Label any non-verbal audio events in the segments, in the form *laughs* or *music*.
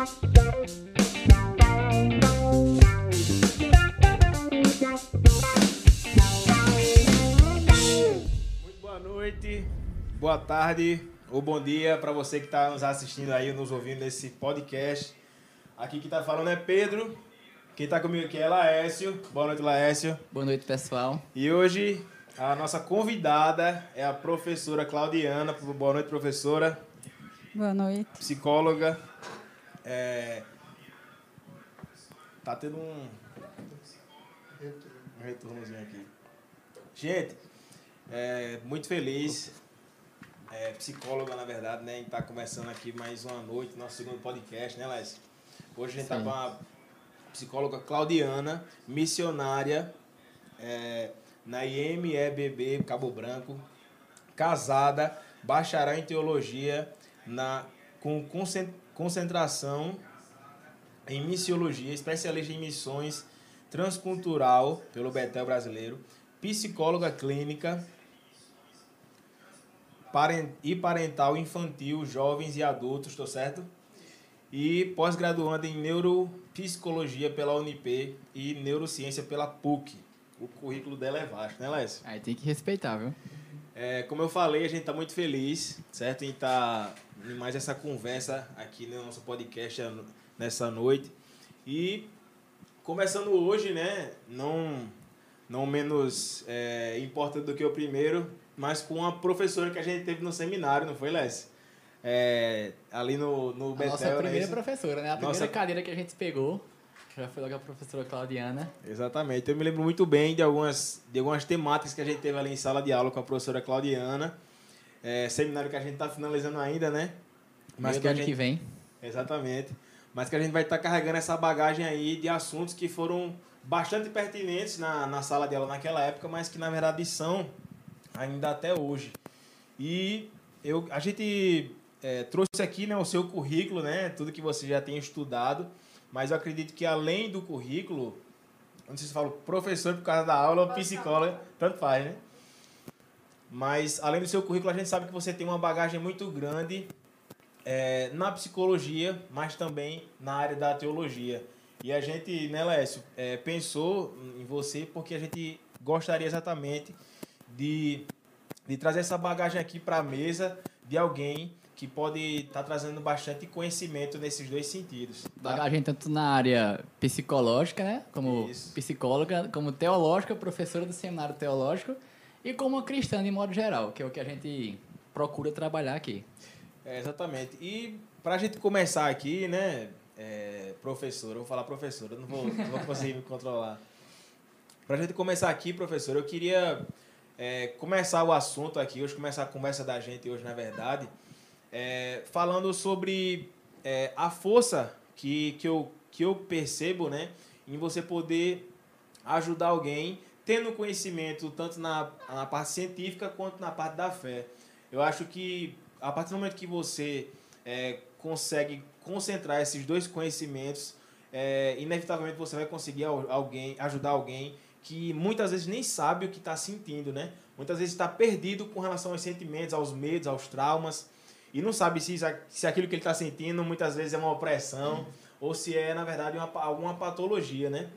Muito boa noite, boa tarde ou bom dia para você que está nos assistindo aí, nos ouvindo nesse podcast. Aqui que está falando é Pedro. Quem está comigo aqui é Laércio. Boa noite, Laércio. Boa noite, pessoal. E hoje a nossa convidada é a professora Claudiana. Boa noite, professora. Boa noite. Psicóloga. É... Tá tendo um. Um retornozinho aqui. Gente, é, muito feliz. É, psicóloga, na verdade, né? A gente tá começando aqui mais uma noite, nosso segundo podcast, né, Les? Hoje a gente tá Sim. com a psicóloga Claudiana, missionária é, na IMEBB Cabo Branco, casada, bacharel em teologia, na, com concen- concentração em missiologia, especialista em missões transcultural pelo Betel Brasileiro, psicóloga clínica e parental infantil, jovens e adultos, tô certo? E pós-graduanda em neuropsicologia pela Unip e neurociência pela PUC. O currículo dela é vasto, né, Lécio? Aí tem que respeitar, viu? É, como eu falei, a gente está muito feliz, certo? Em estar em mais essa conversa aqui no nosso podcast nessa noite. E começando hoje, né? Não, não menos é, importante do que o primeiro, mas com uma professora que a gente teve no seminário, não foi, Lécio? É, ali no, no A Betel. nossa não é primeira isso? professora, né? A primeira Nossa- cadeira que a gente pegou já foi logo a professora Claudiana. Exatamente. Eu me lembro muito bem de algumas, de algumas temáticas que a gente teve ali em sala de aula com a professora Claudiana. É, seminário que a gente está finalizando ainda, né? Mas que ano gente, que vem. Exatamente. Mas que a gente vai estar carregando essa bagagem aí de assuntos que foram bastante pertinentes na, na sala de aula naquela época, mas que na verdade são ainda até hoje. E eu, a gente é, trouxe aqui né, o seu currículo, né, tudo que você já tem estudado, mas eu acredito que além do currículo, não sei se falo professor por causa da aula ou psicóloga, tanto faz, né? Mas além do seu currículo, a gente sabe que você tem uma bagagem muito grande é, na psicologia, mas também na área da teologia. E a gente, né, Lécio, é, pensou em você porque a gente gostaria exatamente de, de trazer essa bagagem aqui para a mesa de alguém que pode estar trazendo bastante conhecimento nesses dois sentidos. tá? Bagagem tanto na área psicológica, né? Como Isso. psicóloga, como teológica, professora do seminário teológico e como cristã de modo geral, que é o que a gente procura trabalhar aqui. É, exatamente. E para a gente começar aqui, né, é, professor, eu vou falar professor, eu não vou, não vou conseguir me controlar. Para a gente começar aqui, professor, eu queria é, começar o assunto aqui, hoje começar a conversa da gente hoje, na verdade, é, falando sobre é, a força que, que, eu, que eu percebo, né, em você poder ajudar alguém tendo conhecimento tanto na, na parte científica quanto na parte da fé. Eu acho que a partir do momento que você é, consegue concentrar esses dois conhecimentos, é, inevitavelmente você vai conseguir al- alguém ajudar alguém que muitas vezes nem sabe o que está sentindo, né? Muitas vezes está perdido com relação aos sentimentos, aos medos, aos traumas e não sabe se, isso- se aquilo que ele está sentindo muitas vezes é uma opressão ou se é na verdade uma, alguma patologia, né?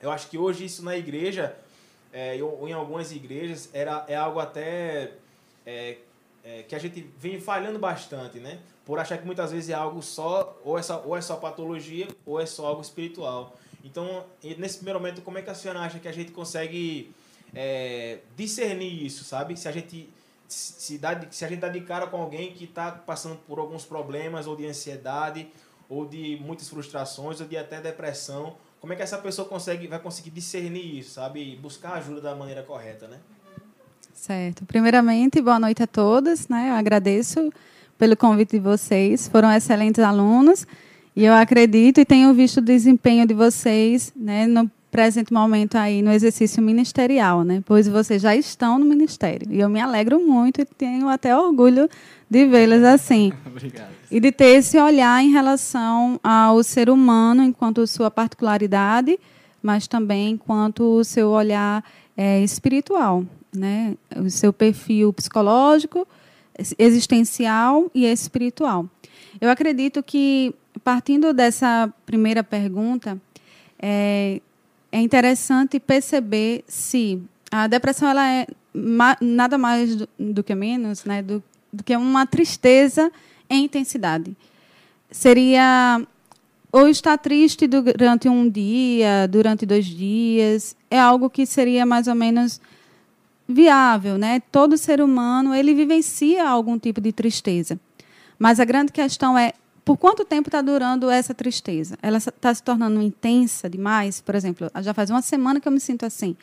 Eu acho que hoje isso na igreja é, em algumas igrejas era é algo até é, é, que a gente vem falhando bastante, né? Por achar que muitas vezes é algo só, ou é só, ou é só patologia, ou é só algo espiritual. Então, nesse primeiro momento, como é que a senhora acha que a gente consegue é, discernir isso, sabe? Se a gente se, dá, se a gente dá de cara com alguém que está passando por alguns problemas, ou de ansiedade, ou de muitas frustrações, ou de até depressão, como é que essa pessoa consegue, vai conseguir discernir isso, sabe? E buscar ajuda da maneira correta, né? Certo. Primeiramente, boa noite a todos. Né? Eu agradeço pelo convite de vocês. Foram excelentes alunos. E eu acredito e tenho visto o desempenho de vocês né, no presente momento aí no exercício ministerial, né? Pois vocês já estão no ministério. E eu me alegro muito e tenho até orgulho de vê-los assim. *laughs* Obrigado. E de ter esse olhar em relação ao ser humano enquanto sua particularidade, mas também enquanto o seu olhar é, espiritual, né? O seu perfil psicológico, existencial e espiritual. Eu acredito que partindo dessa primeira pergunta, é, é interessante perceber se a depressão ela é ma nada mais do, do, que menos né, do, do que uma tristeza em intensidade. Seria ou estar triste durante um dia, durante dois dias, é algo que seria mais ou menos viável, né? Todo ser humano ele vivencia algum tipo de tristeza, mas a grande questão é por quanto tempo está durando essa tristeza? Ela está se tornando intensa demais? Por exemplo, já faz uma semana que eu me sinto assim.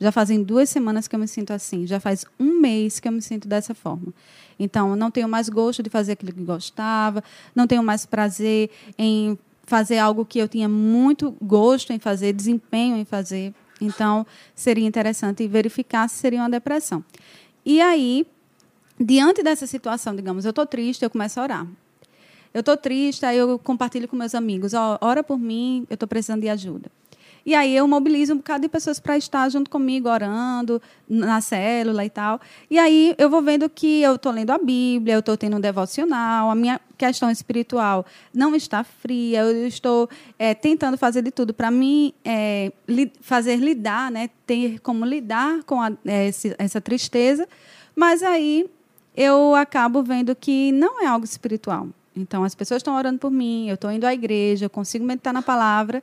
Já fazem duas semanas que eu me sinto assim. Já faz um mês que eu me sinto dessa forma. Então, não tenho mais gosto de fazer aquilo que gostava, não tenho mais prazer em fazer algo que eu tinha muito gosto em fazer, desempenho em fazer. Então, seria interessante verificar se seria uma depressão. E aí, diante dessa situação, digamos, eu estou triste, eu começo a orar. Eu estou triste, aí eu compartilho com meus amigos, ora por mim, eu estou precisando de ajuda. E aí eu mobilizo um bocado de pessoas para estar junto comigo, orando, na célula e tal. E aí eu vou vendo que eu estou lendo a Bíblia, eu estou tendo um devocional, a minha questão espiritual não está fria, eu estou é, tentando fazer de tudo para mim é, li, fazer lidar, né, ter como lidar com a, é, essa tristeza. Mas aí eu acabo vendo que não é algo espiritual. Então, as pessoas estão orando por mim, eu estou indo à igreja, eu consigo meditar na palavra,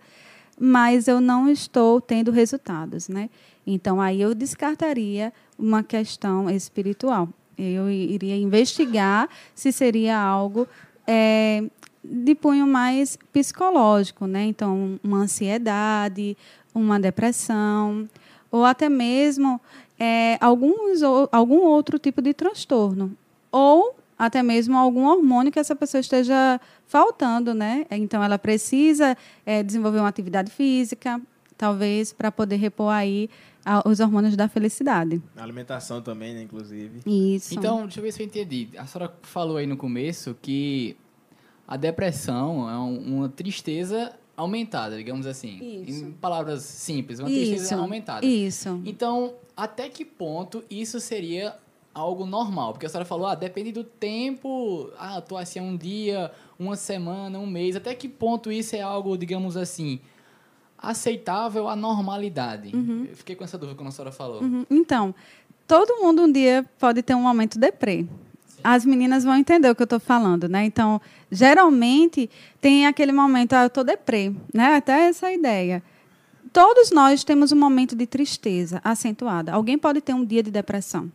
mas eu não estou tendo resultados, né? Então, aí eu descartaria uma questão espiritual. Eu iria investigar se seria algo é, de punho mais psicológico, né? Então, uma ansiedade, uma depressão, ou até mesmo é, alguns, algum outro tipo de transtorno. Ou até mesmo algum hormônio que essa pessoa esteja faltando, né? Então, ela precisa é, desenvolver uma atividade física, talvez, para poder repor aí a, os hormônios da felicidade. A alimentação também, né, inclusive. Isso. Então, deixa eu ver se eu entendi. A senhora falou aí no começo que a depressão é uma tristeza aumentada, digamos assim. Isso. Em palavras simples, uma isso. tristeza aumentada. Isso. Então, até que ponto isso seria algo normal? Porque a senhora falou, ah, depende do tempo, ah, tô assim um dia, uma semana, um mês. Até que ponto isso é algo, digamos assim, aceitável à normalidade? Uhum. Eu fiquei com essa dúvida quando a senhora falou. Uhum. Então, todo mundo um dia pode ter um momento deprê. As meninas vão entender o que eu estou falando, né? Então, geralmente tem aquele momento, ah, eu estou deprê, né? Até essa ideia. Todos nós temos um momento de tristeza acentuada. Alguém pode ter um dia de depressão.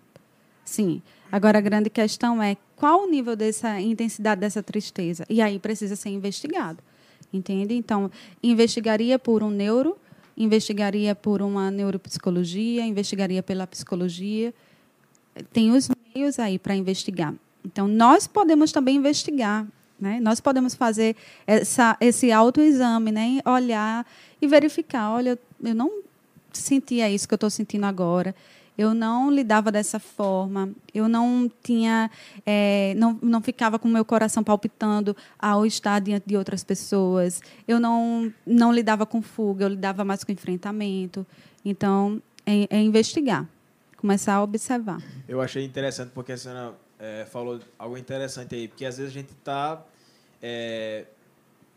Sim. Agora, a grande questão é qual o nível dessa intensidade dessa tristeza? E aí precisa ser investigado. Entende? Então, investigaria por um neuro, investigaria por uma neuropsicologia, investigaria pela psicologia. Tem os meios aí para investigar. Então, nós podemos também investigar. Né? Nós podemos fazer essa, esse autoexame, né? olhar e verificar: olha, eu não sentia isso que eu estou sentindo agora eu não lidava dessa forma, eu não tinha, é, não, não ficava com meu coração palpitando ao estar diante de outras pessoas, eu não, não lidava com fuga, eu lidava mais com enfrentamento. Então, é, é investigar, começar a observar. Eu achei interessante porque a senhora é, falou algo interessante aí, porque às vezes a gente está é,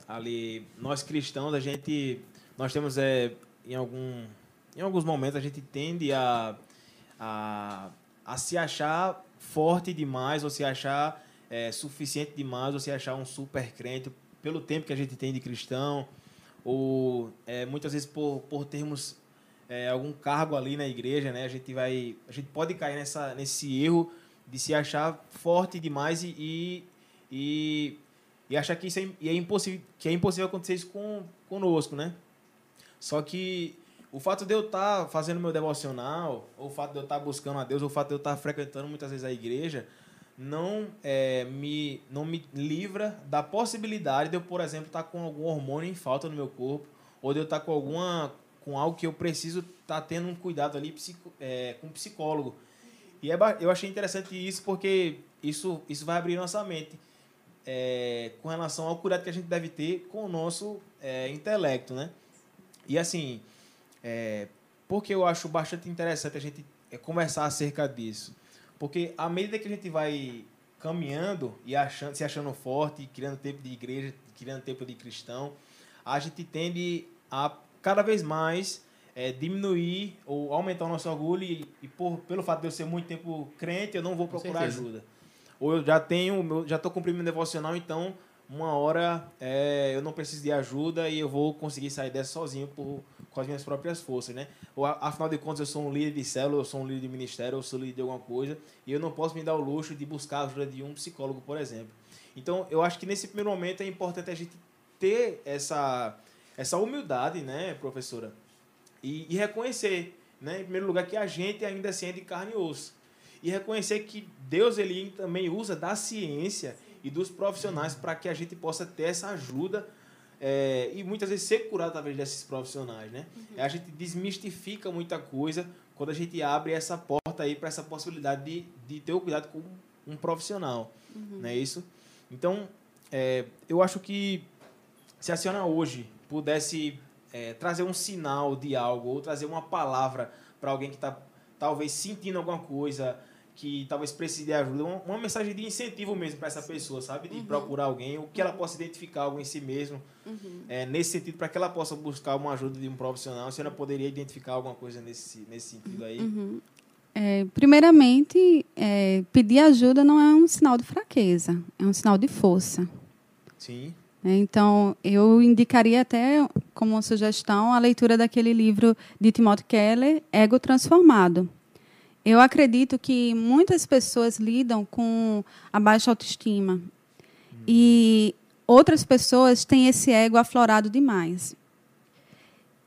ali, nós cristãos, a gente, nós temos é, em algum em alguns momentos a gente tende a a, a se achar forte demais, ou se achar é, suficiente demais, ou se achar um super crente pelo tempo que a gente tem de cristão, ou é, muitas vezes por, por termos é, algum cargo ali na igreja, né? A gente vai, a gente pode cair nessa, nesse erro de se achar forte demais e, e, e, e achar que isso é, é, impossível, que é impossível acontecer isso com, conosco, né? Só que o fato de eu estar tá fazendo meu devocional, ou o fato de eu estar tá buscando a Deus, ou o fato de eu estar tá frequentando muitas vezes a igreja, não é, me, não me livra da possibilidade de eu, por exemplo, estar com algum hormônio em falta no meu corpo, ou de eu estar com alguma com algo que eu preciso estar tendo um cuidado ali psico, é, com um psicólogo. E é, eu achei interessante isso porque isso, isso vai abrir nossa mente é, com relação ao cuidado que a gente deve ter com o nosso é, intelecto, né? E assim, é, porque eu acho bastante interessante a gente é, conversar acerca disso. Porque à medida que a gente vai caminhando e achando, se achando forte, criando tempo de igreja, criando tempo de cristão, a gente tende a cada vez mais é, diminuir ou aumentar o nosso orgulho e, e, por, pelo fato de eu ser muito tempo crente, eu não vou procurar ajuda. Ou eu já tenho, já estou cumprindo meu devocional, então uma hora é, eu não preciso de ajuda e eu vou conseguir sair dessa sozinho por, com as minhas próprias forças, né? Ou, afinal de contas, eu sou um líder de célula, eu sou um líder de ministério, eu sou líder de alguma coisa e eu não posso me dar o luxo de buscar a ajuda de um psicólogo, por exemplo. Então, eu acho que nesse primeiro momento é importante a gente ter essa, essa humildade, né, professora? E, e reconhecer, né, em primeiro lugar, que a gente ainda assim é de carne e osso. E reconhecer que Deus ele também usa da ciência e dos profissionais para que a gente possa ter essa ajuda é, e muitas vezes ser curado através desses profissionais, né? Uhum. A gente desmistifica muita coisa quando a gente abre essa porta aí para essa possibilidade de, de ter o cuidado com um profissional, uhum. não é isso? Então, é, eu acho que se a senhora hoje pudesse é, trazer um sinal de algo ou trazer uma palavra para alguém que está talvez sentindo alguma coisa, que talvez precise de ajuda, uma, uma mensagem de incentivo mesmo para essa pessoa, sabe? De uhum. procurar alguém, ou que ela possa identificar algo em si mesmo, uhum. é, nesse sentido, para que ela possa buscar uma ajuda de um profissional. A senhora poderia identificar alguma coisa nesse, nesse sentido aí? Uhum. É, primeiramente, é, pedir ajuda não é um sinal de fraqueza, é um sinal de força. Sim. É, então, eu indicaria até como sugestão a leitura daquele livro de Timothy Keller, Ego Transformado eu acredito que muitas pessoas lidam com a baixa autoestima. Hum. E outras pessoas têm esse ego aflorado demais.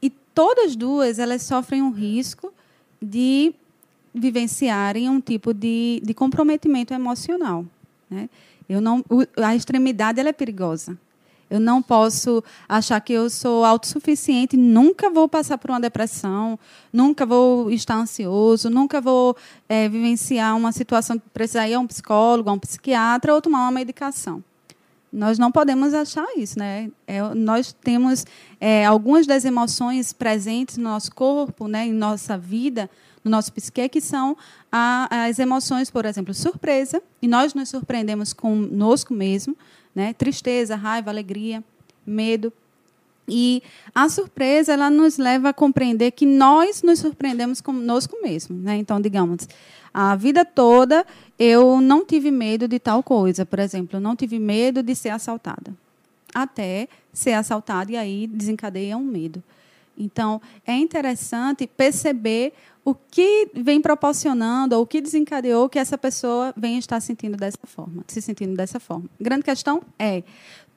E todas duas, elas sofrem um risco de vivenciarem um tipo de, de comprometimento emocional. Né? Eu não, a extremidade ela é perigosa. Eu não posso achar que eu sou autossuficiente, nunca vou passar por uma depressão, nunca vou estar ansioso, nunca vou é, vivenciar uma situação que precisar ir a um psicólogo, a um psiquiatra ou tomar uma medicação. Nós não podemos achar isso, né? É, nós temos é, algumas das emoções presentes no nosso corpo, né, em nossa vida, no nosso psique, que são a, as emoções, por exemplo, surpresa, e nós nos surpreendemos conosco mesmo, né? Tristeza, raiva, alegria, medo. E a surpresa ela nos leva a compreender que nós nos surpreendemos conosco mesmo, né? Então, digamos, a vida toda eu não tive medo de tal coisa, por exemplo, eu não tive medo de ser assaltada. Até ser assaltada e aí desencadeia um medo. Então, é interessante perceber o que vem proporcionando ou o que desencadeou que essa pessoa venha estar sentindo dessa forma, se sentindo dessa forma. Grande questão é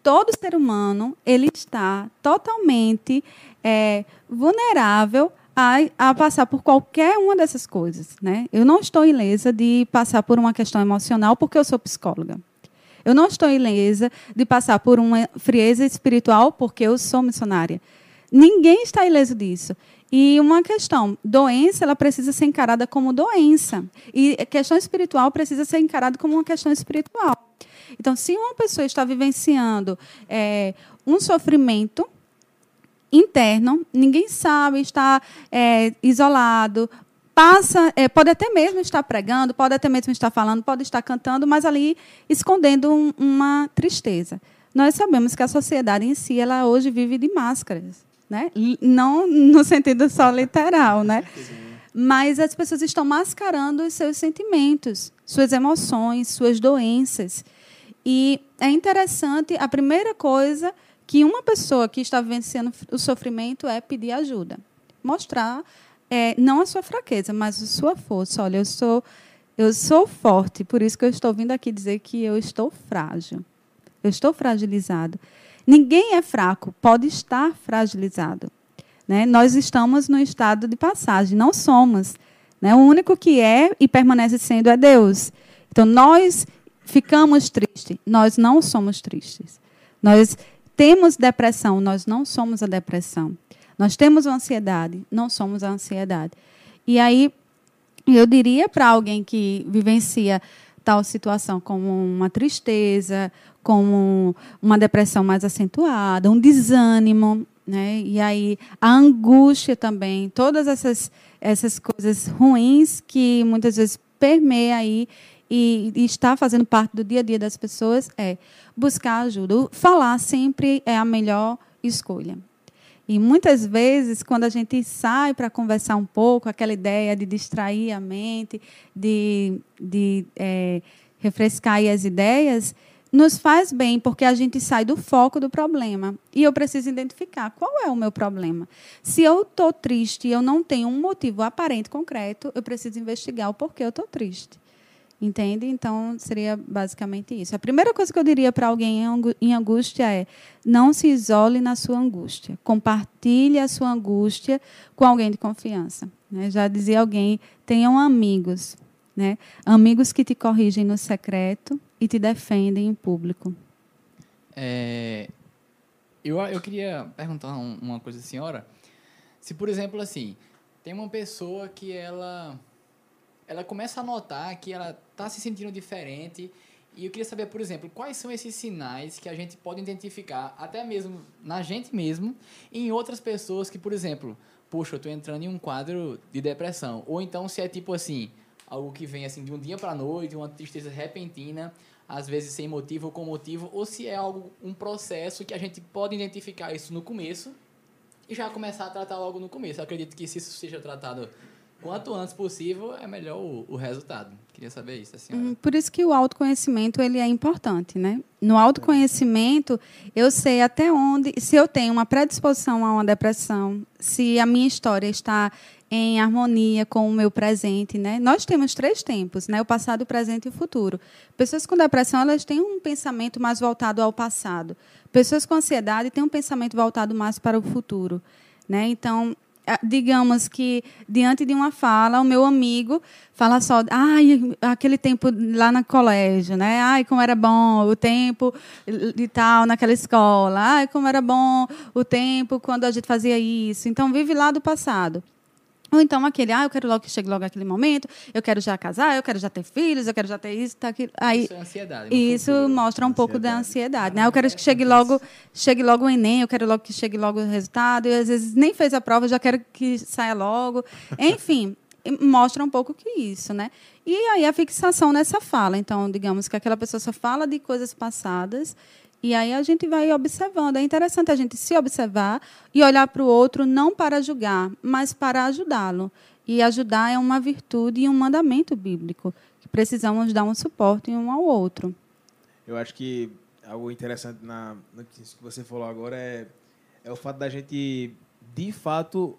todo ser humano ele está totalmente é, vulnerável a, a, passar por qualquer uma dessas coisas, né? Eu não estou ilesa de passar por uma questão emocional porque eu sou psicóloga. Eu não estou ilesa de passar por uma frieza espiritual porque eu sou missionária. Ninguém está ileso disso. E uma questão, doença, ela precisa ser encarada como doença. E questão espiritual precisa ser encarada como uma questão espiritual. Então, se uma pessoa está vivenciando é, um sofrimento interno, ninguém sabe, está é, isolado, passa, é, pode até mesmo estar pregando, pode até mesmo estar falando, pode estar cantando, mas ali escondendo um, uma tristeza. Nós sabemos que a sociedade em si, ela hoje vive de máscaras né? Não no sentido só literal, né? Mas as pessoas estão mascarando os seus sentimentos, suas emoções, suas doenças. E é interessante, a primeira coisa que uma pessoa que está vivenciando o sofrimento é pedir ajuda. Mostrar é, não a sua fraqueza, mas a sua força. Olha, eu sou, eu sou forte, por isso que eu estou vindo aqui dizer que eu estou frágil. Eu estou fragilizado. Ninguém é fraco, pode estar fragilizado. Né? Nós estamos no estado de passagem, não somos. Né? O único que é e permanece sendo é Deus. Então, nós ficamos tristes, nós não somos tristes. Nós temos depressão, nós não somos a depressão. Nós temos ansiedade, não somos a ansiedade. E aí, eu diria para alguém que vivencia tal situação como uma tristeza, como uma depressão mais acentuada, um desânimo, né? E aí a angústia também, todas essas essas coisas ruins que muitas vezes permeia aí e, e está fazendo parte do dia a dia das pessoas é buscar ajuda. Falar sempre é a melhor escolha. E muitas vezes, quando a gente sai para conversar um pouco, aquela ideia de distrair a mente, de, de é, refrescar as ideias, nos faz bem, porque a gente sai do foco do problema. E eu preciso identificar qual é o meu problema. Se eu estou triste e eu não tenho um motivo aparente, concreto, eu preciso investigar o porquê eu estou triste. Entende? Então, seria basicamente isso. A primeira coisa que eu diria para alguém em angústia é: não se isole na sua angústia. Compartilhe a sua angústia com alguém de confiança. Né? Já dizia alguém: tenham amigos. Né? Amigos que te corrigem no secreto e te defendem em público. É, eu, eu queria perguntar uma coisa à senhora. Se, por exemplo, assim, tem uma pessoa que ela ela começa a notar que ela está se sentindo diferente. E eu queria saber, por exemplo, quais são esses sinais que a gente pode identificar, até mesmo na gente mesmo, e em outras pessoas que, por exemplo, puxa, eu estou entrando em um quadro de depressão. Ou então se é tipo assim, algo que vem assim de um dia para noite, uma tristeza repentina, às vezes sem motivo ou com motivo, ou se é algo um processo que a gente pode identificar isso no começo e já começar a tratar logo no começo. Eu acredito que se isso seja tratado quanto antes possível, é melhor o, o resultado. Queria saber isso, assim. Por isso que o autoconhecimento ele é importante, né? No autoconhecimento, eu sei até onde, se eu tenho uma predisposição a uma depressão, se a minha história está em harmonia com o meu presente, né? Nós temos três tempos, né? O passado, o presente e o futuro. Pessoas com depressão, elas têm um pensamento mais voltado ao passado. Pessoas com ansiedade têm um pensamento voltado mais para o futuro, né? Então, digamos que diante de uma fala, o meu amigo fala só, ai, aquele tempo lá no colégio, né? Ai, como era bom o tempo de tal naquela escola. Ai, como era bom o tempo quando a gente fazia isso. Então vive lá do passado. Ou então aquele, ah, eu quero logo que chegue logo aquele momento, eu quero já casar, eu quero já ter filhos, eu quero já ter isso, tá aquilo. Aí, isso é ansiedade. Isso futuro. mostra um ansiedade. pouco da ansiedade, né? Eu quero que chegue logo, chegue logo o Enem, eu quero logo que chegue logo o resultado, e às vezes nem fez a prova, eu já quero que saia logo. Enfim, *laughs* mostra um pouco que isso, né? E aí a fixação nessa fala. Então, digamos que aquela pessoa só fala de coisas passadas e aí a gente vai observando. É interessante a gente se observar e olhar para o outro não para julgar, mas para ajudá-lo. E ajudar é uma virtude e um mandamento bíblico, que precisamos dar um suporte um ao outro. Eu acho que algo interessante na notícia que você falou agora é, é o fato da gente, de fato,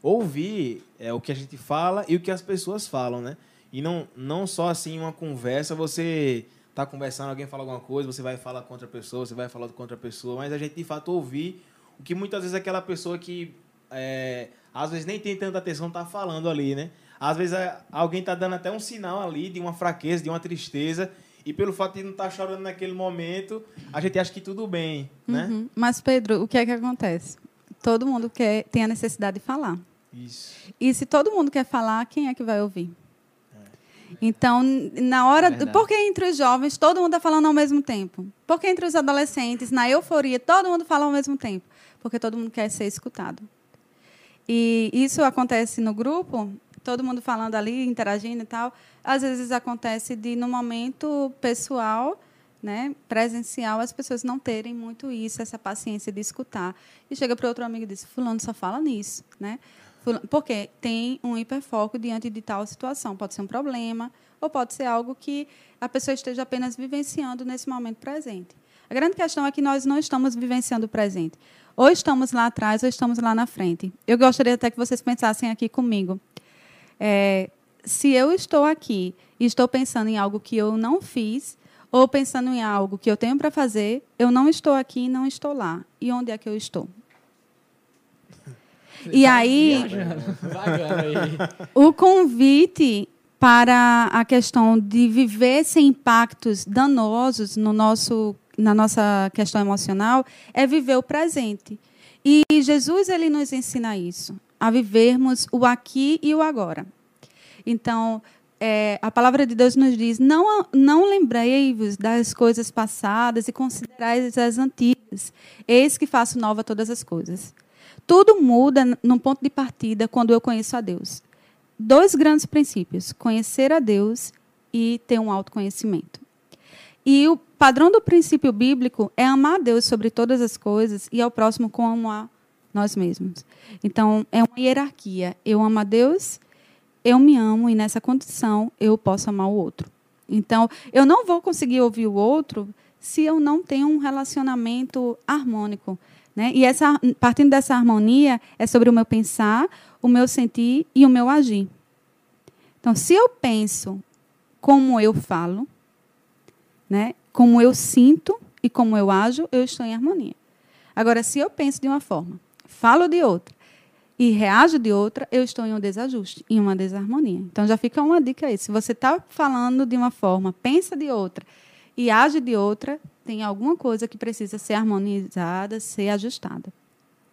ouvir é, o que a gente fala e o que as pessoas falam, né? E não, não só assim uma conversa, você tá conversando, alguém fala alguma coisa, você vai falar contra a pessoa, você vai falar contra a pessoa, mas a gente de fato ouvir o que muitas vezes aquela pessoa que é, às vezes nem tem tanta atenção tá falando ali, né? Às vezes é, alguém tá dando até um sinal ali de uma fraqueza, de uma tristeza, e pelo fato de não estar tá chorando naquele momento, a gente acha que tudo bem, né? Uhum. Mas Pedro, o que é que acontece? Todo mundo quer tem a necessidade de falar. Isso. E se todo mundo quer falar, quem é que vai ouvir? Então, na hora. É por que entre os jovens todo mundo está falando ao mesmo tempo? Por que entre os adolescentes, na euforia, todo mundo fala ao mesmo tempo? Porque todo mundo quer ser escutado. E isso acontece no grupo, todo mundo falando ali, interagindo e tal. Às vezes acontece de, no momento pessoal, né, presencial, as pessoas não terem muito isso, essa paciência de escutar. E chega para outro amigo e diz: Fulano só fala nisso. Né? Porque tem um hiperfoco diante de tal situação. Pode ser um problema, ou pode ser algo que a pessoa esteja apenas vivenciando nesse momento presente. A grande questão é que nós não estamos vivenciando o presente. Ou estamos lá atrás, ou estamos lá na frente. Eu gostaria até que vocês pensassem aqui comigo. É, se eu estou aqui e estou pensando em algo que eu não fiz, ou pensando em algo que eu tenho para fazer, eu não estou aqui e não estou lá. E onde é que eu estou? E tá aí, o convite para a questão de viver sem impactos danosos no nosso, na nossa questão emocional é viver o presente. E Jesus ele nos ensina isso, a vivermos o aqui e o agora. Então, é, a palavra de Deus nos diz: não, não lembrei-vos das coisas passadas e considerais as antigas. Eis que faço nova todas as coisas. Tudo muda num ponto de partida quando eu conheço a Deus. Dois grandes princípios: conhecer a Deus e ter um autoconhecimento. E o padrão do princípio bíblico é amar a Deus sobre todas as coisas e ao próximo como a nós mesmos. Então, é uma hierarquia. Eu amo a Deus, eu me amo e nessa condição eu posso amar o outro. Então, eu não vou conseguir ouvir o outro se eu não tenho um relacionamento harmônico. Né? E essa, partindo dessa harmonia, é sobre o meu pensar, o meu sentir e o meu agir. Então, se eu penso como eu falo, né? como eu sinto e como eu ajo, eu estou em harmonia. Agora, se eu penso de uma forma, falo de outra e reajo de outra, eu estou em um desajuste, em uma desarmonia. Então, já fica uma dica aí. Se você está falando de uma forma, pensa de outra e age de outra, tem alguma coisa que precisa ser harmonizada, ser ajustada.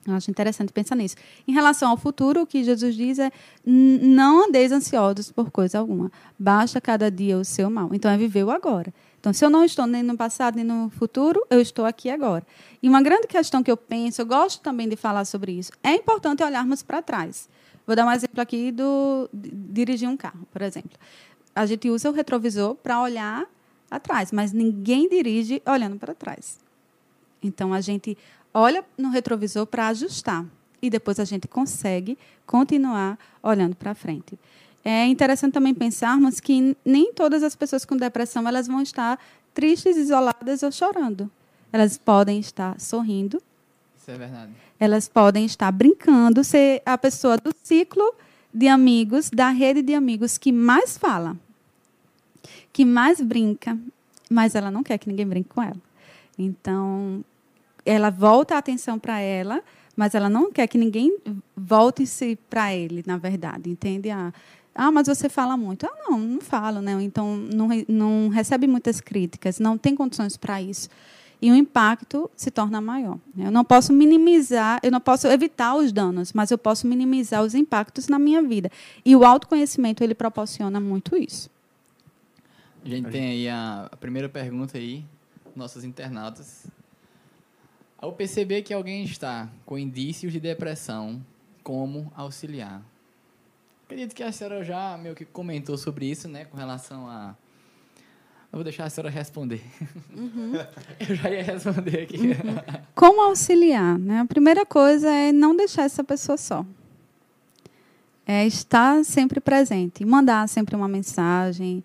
Eu acho interessante pensar nisso. Em relação ao futuro, o que Jesus diz é: não andeis ansiosos por coisa alguma. Basta cada dia o seu mal. Então é viver o agora. Então, se eu não estou nem no passado nem no futuro, eu estou aqui agora. E uma grande questão que eu penso, eu gosto também de falar sobre isso, é importante olharmos para trás. Vou dar um exemplo aqui do dirigir um carro, por exemplo. A gente usa o retrovisor para olhar atrás, mas ninguém dirige olhando para trás. Então, a gente olha no retrovisor para ajustar e depois a gente consegue continuar olhando para frente. É interessante também pensarmos que nem todas as pessoas com depressão elas vão estar tristes, isoladas ou chorando. Elas podem estar sorrindo. Isso é verdade. Elas podem estar brincando, ser a pessoa do ciclo de amigos, da rede de amigos que mais fala, que mais brinca, mas ela não quer que ninguém brinque com ela. Então, ela volta a atenção para ela, mas ela não quer que ninguém volte-se para ele, na verdade, entende? Ah, ah, mas você fala muito. Ah, não, não falo, né? Então, não, não recebe muitas críticas, não tem condições para isso. E o impacto se torna maior. Né? Eu não posso minimizar, eu não posso evitar os danos, mas eu posso minimizar os impactos na minha vida. E o autoconhecimento, ele proporciona muito isso. A gente tem aí a, a primeira pergunta aí, nossos internautas. Ao perceber que alguém está com indícios de depressão, como auxiliar? Acredito que a senhora já meio que comentou sobre isso, né, com relação a. Eu vou deixar a senhora responder. Uhum. *laughs* Eu já ia responder aqui. Uhum. Como auxiliar? Né? A primeira coisa é não deixar essa pessoa só. É estar sempre presente, mandar sempre uma mensagem,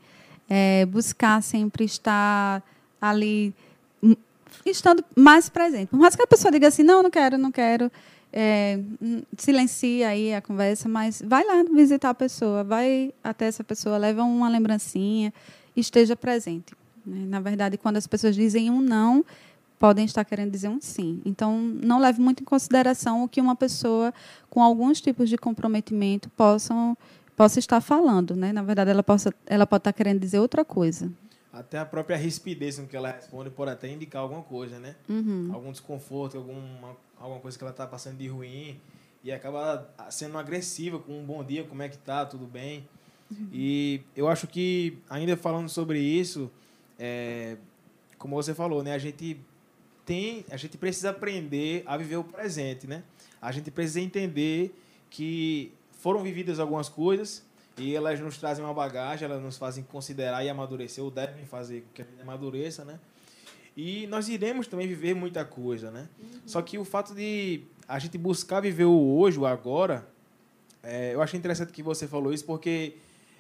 é, buscar sempre estar ali, hum, estando mais presente. Por mais que a pessoa diga assim, não, não quero, não quero, é, hum, silencia aí a conversa, mas vai lá visitar a pessoa, vai até essa pessoa, leva uma lembrancinha, esteja presente. Né? Na verdade, quando as pessoas dizem um não, podem estar querendo dizer um sim. Então, não leve muito em consideração o que uma pessoa com alguns tipos de comprometimento possam possa estar falando, né? Na verdade, ela, possa, ela pode estar querendo dizer outra coisa. Até a própria rispidez com que ela responde pode até indicar alguma coisa, né? Uhum. Algum desconforto, alguma, alguma coisa que ela está passando de ruim e acaba sendo agressiva com um bom dia, como é que tá, tudo bem? Uhum. E eu acho que, ainda falando sobre isso, é, como você falou, né? A gente tem, a gente precisa aprender a viver o presente, né? A gente precisa entender que foram vividas algumas coisas e elas nos trazem uma bagagem, elas nos fazem considerar e amadurecer, ou devem fazer com que a gente amadureça, né? E nós iremos também viver muita coisa, né? Uhum. Só que o fato de a gente buscar viver o hoje, o agora, é, eu acho interessante que você falou isso, porque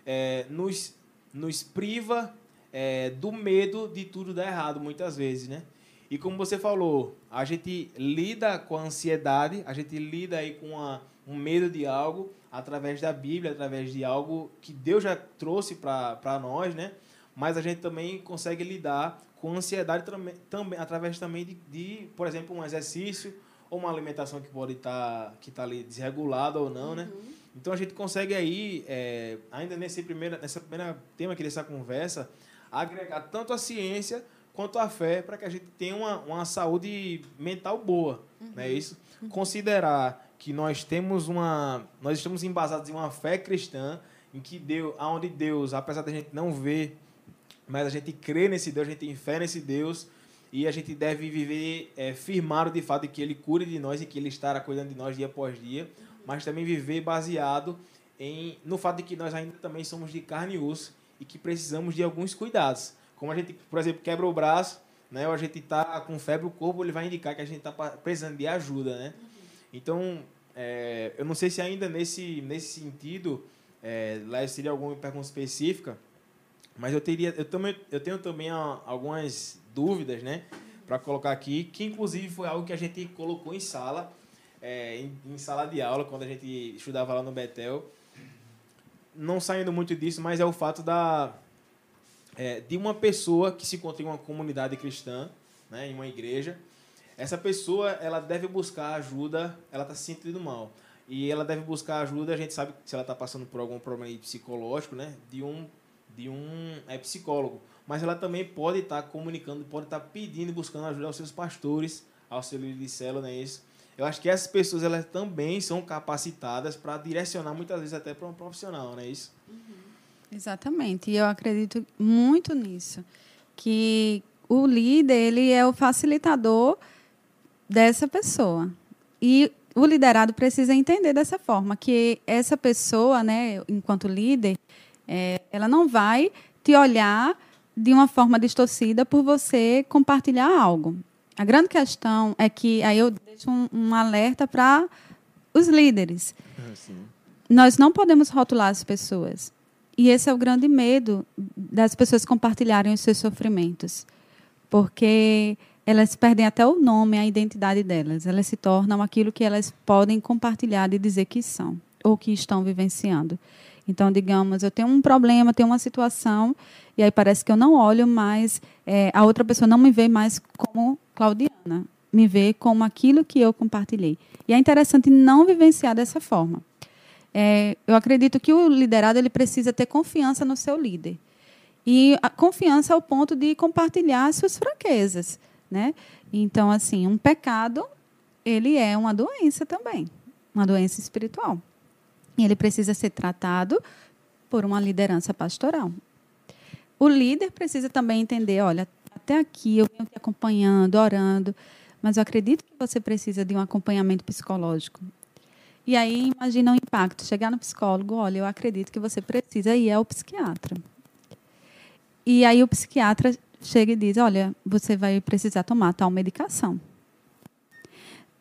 é, nos, nos priva é, do medo de tudo dar errado, muitas vezes, né? E como você falou, a gente lida com a ansiedade, a gente lida aí com a, um medo de algo, através da Bíblia, através de algo que Deus já trouxe para nós, né? Mas a gente também consegue lidar com ansiedade também, também através também de, de, por exemplo, um exercício ou uma alimentação que pode estar tá, que tá ali desregulada ou não, né? uhum. né? Então a gente consegue aí, é, ainda nesse primeira, nessa primeira tema aqui dessa conversa, agregar tanto a ciência quanto a fé para que a gente tenha uma, uma saúde mental boa, uhum. não é isso? Uhum. Considerar que nós temos uma nós estamos embasados em uma fé cristã em que Deus aonde Deus apesar da gente não ver mas a gente crê nesse Deus a gente tem fé nesse Deus e a gente deve viver é, firmado de fato que ele cure de nós e que ele estará cuidando de nós dia após dia mas também viver baseado em no fato de que nós ainda também somos de carne e osso e que precisamos de alguns cuidados. Como a gente, por exemplo, quebra o braço, né? Ou a gente está com febre, o corpo ele vai indicar que a gente está precisando de ajuda, né? Então, é, eu não sei se ainda nesse, nesse sentido, é, lá seria alguma pergunta específica, mas eu teria, eu, também, eu tenho também algumas dúvidas, né? Para colocar aqui, que inclusive foi algo que a gente colocou em sala, é, em, em, sala de aula, quando a gente estudava lá no Betel. Não saindo muito disso, mas é o fato da, é, de uma pessoa que se encontra em uma comunidade cristã, né, em uma igreja, essa pessoa ela deve buscar ajuda, ela está se sentindo mal. E ela deve buscar ajuda, a gente sabe se ela está passando por algum problema psicológico, né, de um, de um é, psicólogo. Mas ela também pode estar tá comunicando, pode estar tá pedindo e buscando ajuda aos seus pastores, ao seu líder de célula, é isso? Eu acho que essas pessoas elas também são capacitadas para direcionar muitas vezes até para um profissional, não é isso? Uhum. Exatamente. E eu acredito muito nisso, que o líder ele é o facilitador dessa pessoa. E o liderado precisa entender dessa forma que essa pessoa, né, enquanto líder, é, ela não vai te olhar de uma forma distorcida por você compartilhar algo. A grande questão é que aí eu deixo um, um alerta para os líderes. Ah, Nós não podemos rotular as pessoas. E esse é o grande medo das pessoas compartilharem os seus sofrimentos. Porque elas perdem até o nome, a identidade delas. Elas se tornam aquilo que elas podem compartilhar e dizer que são ou que estão vivenciando. Então, digamos, eu tenho um problema, tenho uma situação, e aí parece que eu não olho mais, é, a outra pessoa não me vê mais como Claudiana, me vê como aquilo que eu compartilhei. E é interessante não vivenciar dessa forma é, eu acredito que o liderado ele precisa ter confiança no seu líder. E a confiança ao ponto de compartilhar suas fraquezas. Né? Então, assim, um pecado, ele é uma doença também, uma doença espiritual. E ele precisa ser tratado por uma liderança pastoral. O líder precisa também entender, olha, até aqui eu venho te acompanhando, orando, mas eu acredito que você precisa de um acompanhamento psicológico. E aí imagina o impacto, chegar no psicólogo, olha, eu acredito que você precisa e é o psiquiatra. E aí o psiquiatra chega e diz, olha, você vai precisar tomar tal medicação.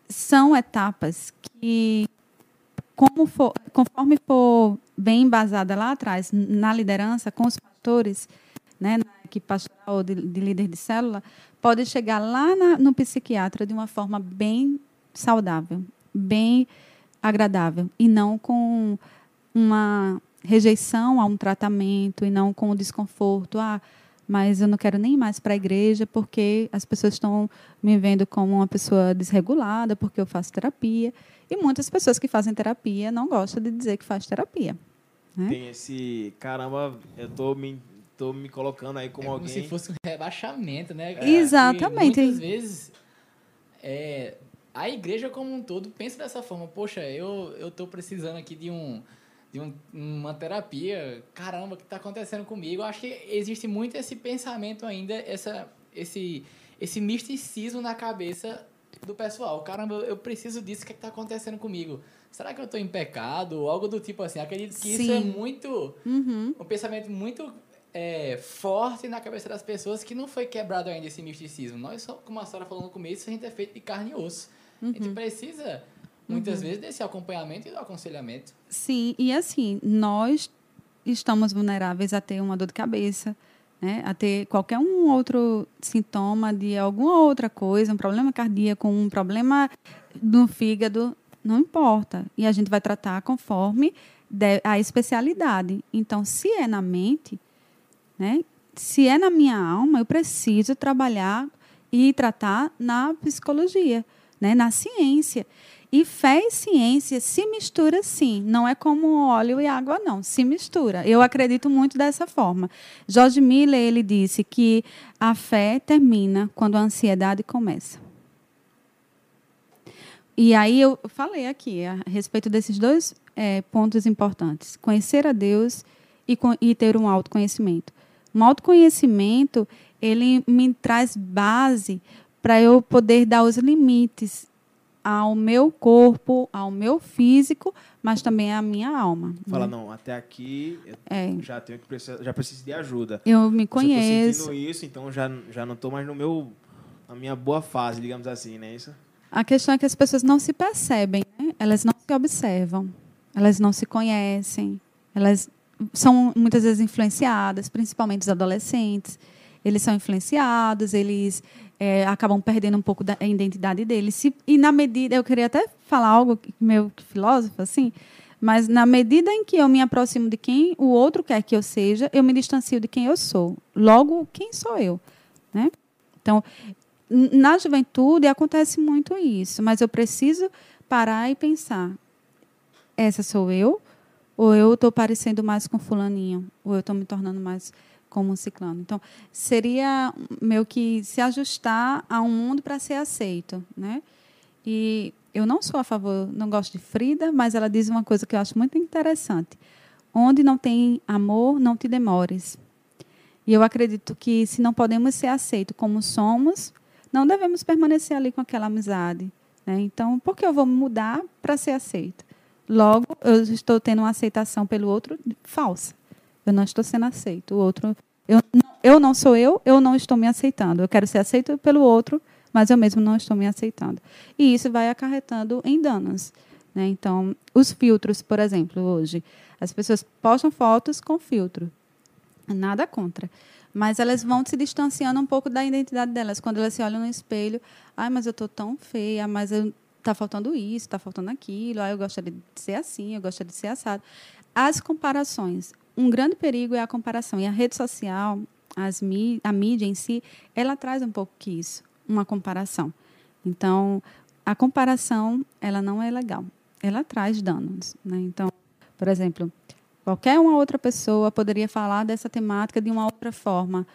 São etapas que, for, conforme for bem embasada lá atrás, na liderança, com os pastores, né, na equipe pastoral de, de líder de célula, pode chegar lá na, no psiquiatra de uma forma bem saudável, bem agradável e não com uma rejeição a um tratamento e não com o desconforto. Ah, mas eu não quero nem mais para a igreja porque as pessoas estão me vendo como uma pessoa desregulada porque eu faço terapia. E muitas pessoas que fazem terapia não gostam de dizer que faz terapia. Né? Tem esse, caramba, eu tô me, tô me colocando aí como, é como alguém... se fosse um rebaixamento, né? É. Exatamente. muitas vezes é, a igreja como um todo pensa dessa forma. Poxa, eu eu tô precisando aqui de um de um, uma terapia. Caramba, o que está acontecendo comigo? Eu acho que existe muito esse pensamento ainda, essa esse esse misticismo na cabeça do pessoal. Caramba, eu preciso disso, o que é está acontecendo comigo? Será que eu estou em pecado? Ou algo do tipo assim. Acredito que Sim. isso é muito. Uhum. Um pensamento muito é, forte na cabeça das pessoas que não foi quebrado ainda esse misticismo. Nós, como a senhora falou no começo, a gente é feito de carne e osso. Uhum. A gente uhum. precisa, muitas uhum. vezes, desse acompanhamento e do aconselhamento. Sim, e assim, nós estamos vulneráveis a ter uma dor de cabeça, né? a ter qualquer um outro sintoma de alguma outra coisa, um problema cardíaco, um problema no fígado, não importa. E a gente vai tratar conforme a especialidade. Então, se é na mente, né? se é na minha alma, eu preciso trabalhar e tratar na psicologia né, na ciência. E fé e ciência se mistura sim, não é como óleo e água não, se mistura. Eu acredito muito dessa forma. George Miller ele disse que a fé termina quando a ansiedade começa. E aí eu falei aqui a respeito desses dois é, pontos importantes: conhecer a Deus e, e ter um autoconhecimento. Um autoconhecimento ele me traz base para eu poder dar os limites ao meu corpo, ao meu físico, mas também à minha alma. Fala, né? não, até aqui eu É. já tenho que precisar, já preciso de ajuda. Eu me Se eu conheço. tô sentindo isso, então já, já não tô mais no meu na minha boa fase, digamos assim, né? Isso. A questão é que as pessoas não se percebem, né? elas não se observam, elas não se conhecem, elas são muitas vezes influenciadas, principalmente os adolescentes. Eles são influenciados, eles é, acabam perdendo um pouco da identidade deles. E na medida, eu queria até falar algo que filósofo assim, mas na medida em que eu me aproximo de quem o outro quer que eu seja, eu me distancio de quem eu sou. Logo, quem sou eu, né? Então, na juventude acontece muito isso, mas eu preciso parar e pensar: essa sou eu? Ou eu estou parecendo mais com fulaninho? Ou eu estou me tornando mais como um ciclano? Então, seria meio que se ajustar a um mundo para ser aceito, né? E eu não sou a favor, não gosto de Frida, mas ela diz uma coisa que eu acho muito interessante. Onde não tem amor, não te demores. E eu acredito que se não podemos ser aceitos como somos, não devemos permanecer ali com aquela amizade. Né? Então, por que eu vou mudar para ser aceita? Logo, eu estou tendo uma aceitação pelo outro falsa. Eu não estou sendo aceito. O outro, eu, não- eu não sou eu, eu não estou me aceitando. Eu quero ser aceito pelo outro, mas eu mesmo não estou me aceitando. E isso vai acarretando em danos. Né? Então, os filtros, por exemplo, hoje, as pessoas postam fotos com filtro. Nada contra. Mas elas vão se distanciando um pouco da identidade delas. Quando elas se olham no espelho, ai, mas eu estou tão feia, mas eu, tá faltando isso, tá faltando aquilo, ai, eu gostaria de ser assim, eu gostaria de ser assado. As comparações. Um grande perigo é a comparação. E a rede social, as mí- a mídia em si, ela traz um pouco que isso, uma comparação. Então, a comparação, ela não é legal. Ela traz danos. Né? Então, por exemplo, qualquer uma outra pessoa poderia falar dessa temática de uma outra forma.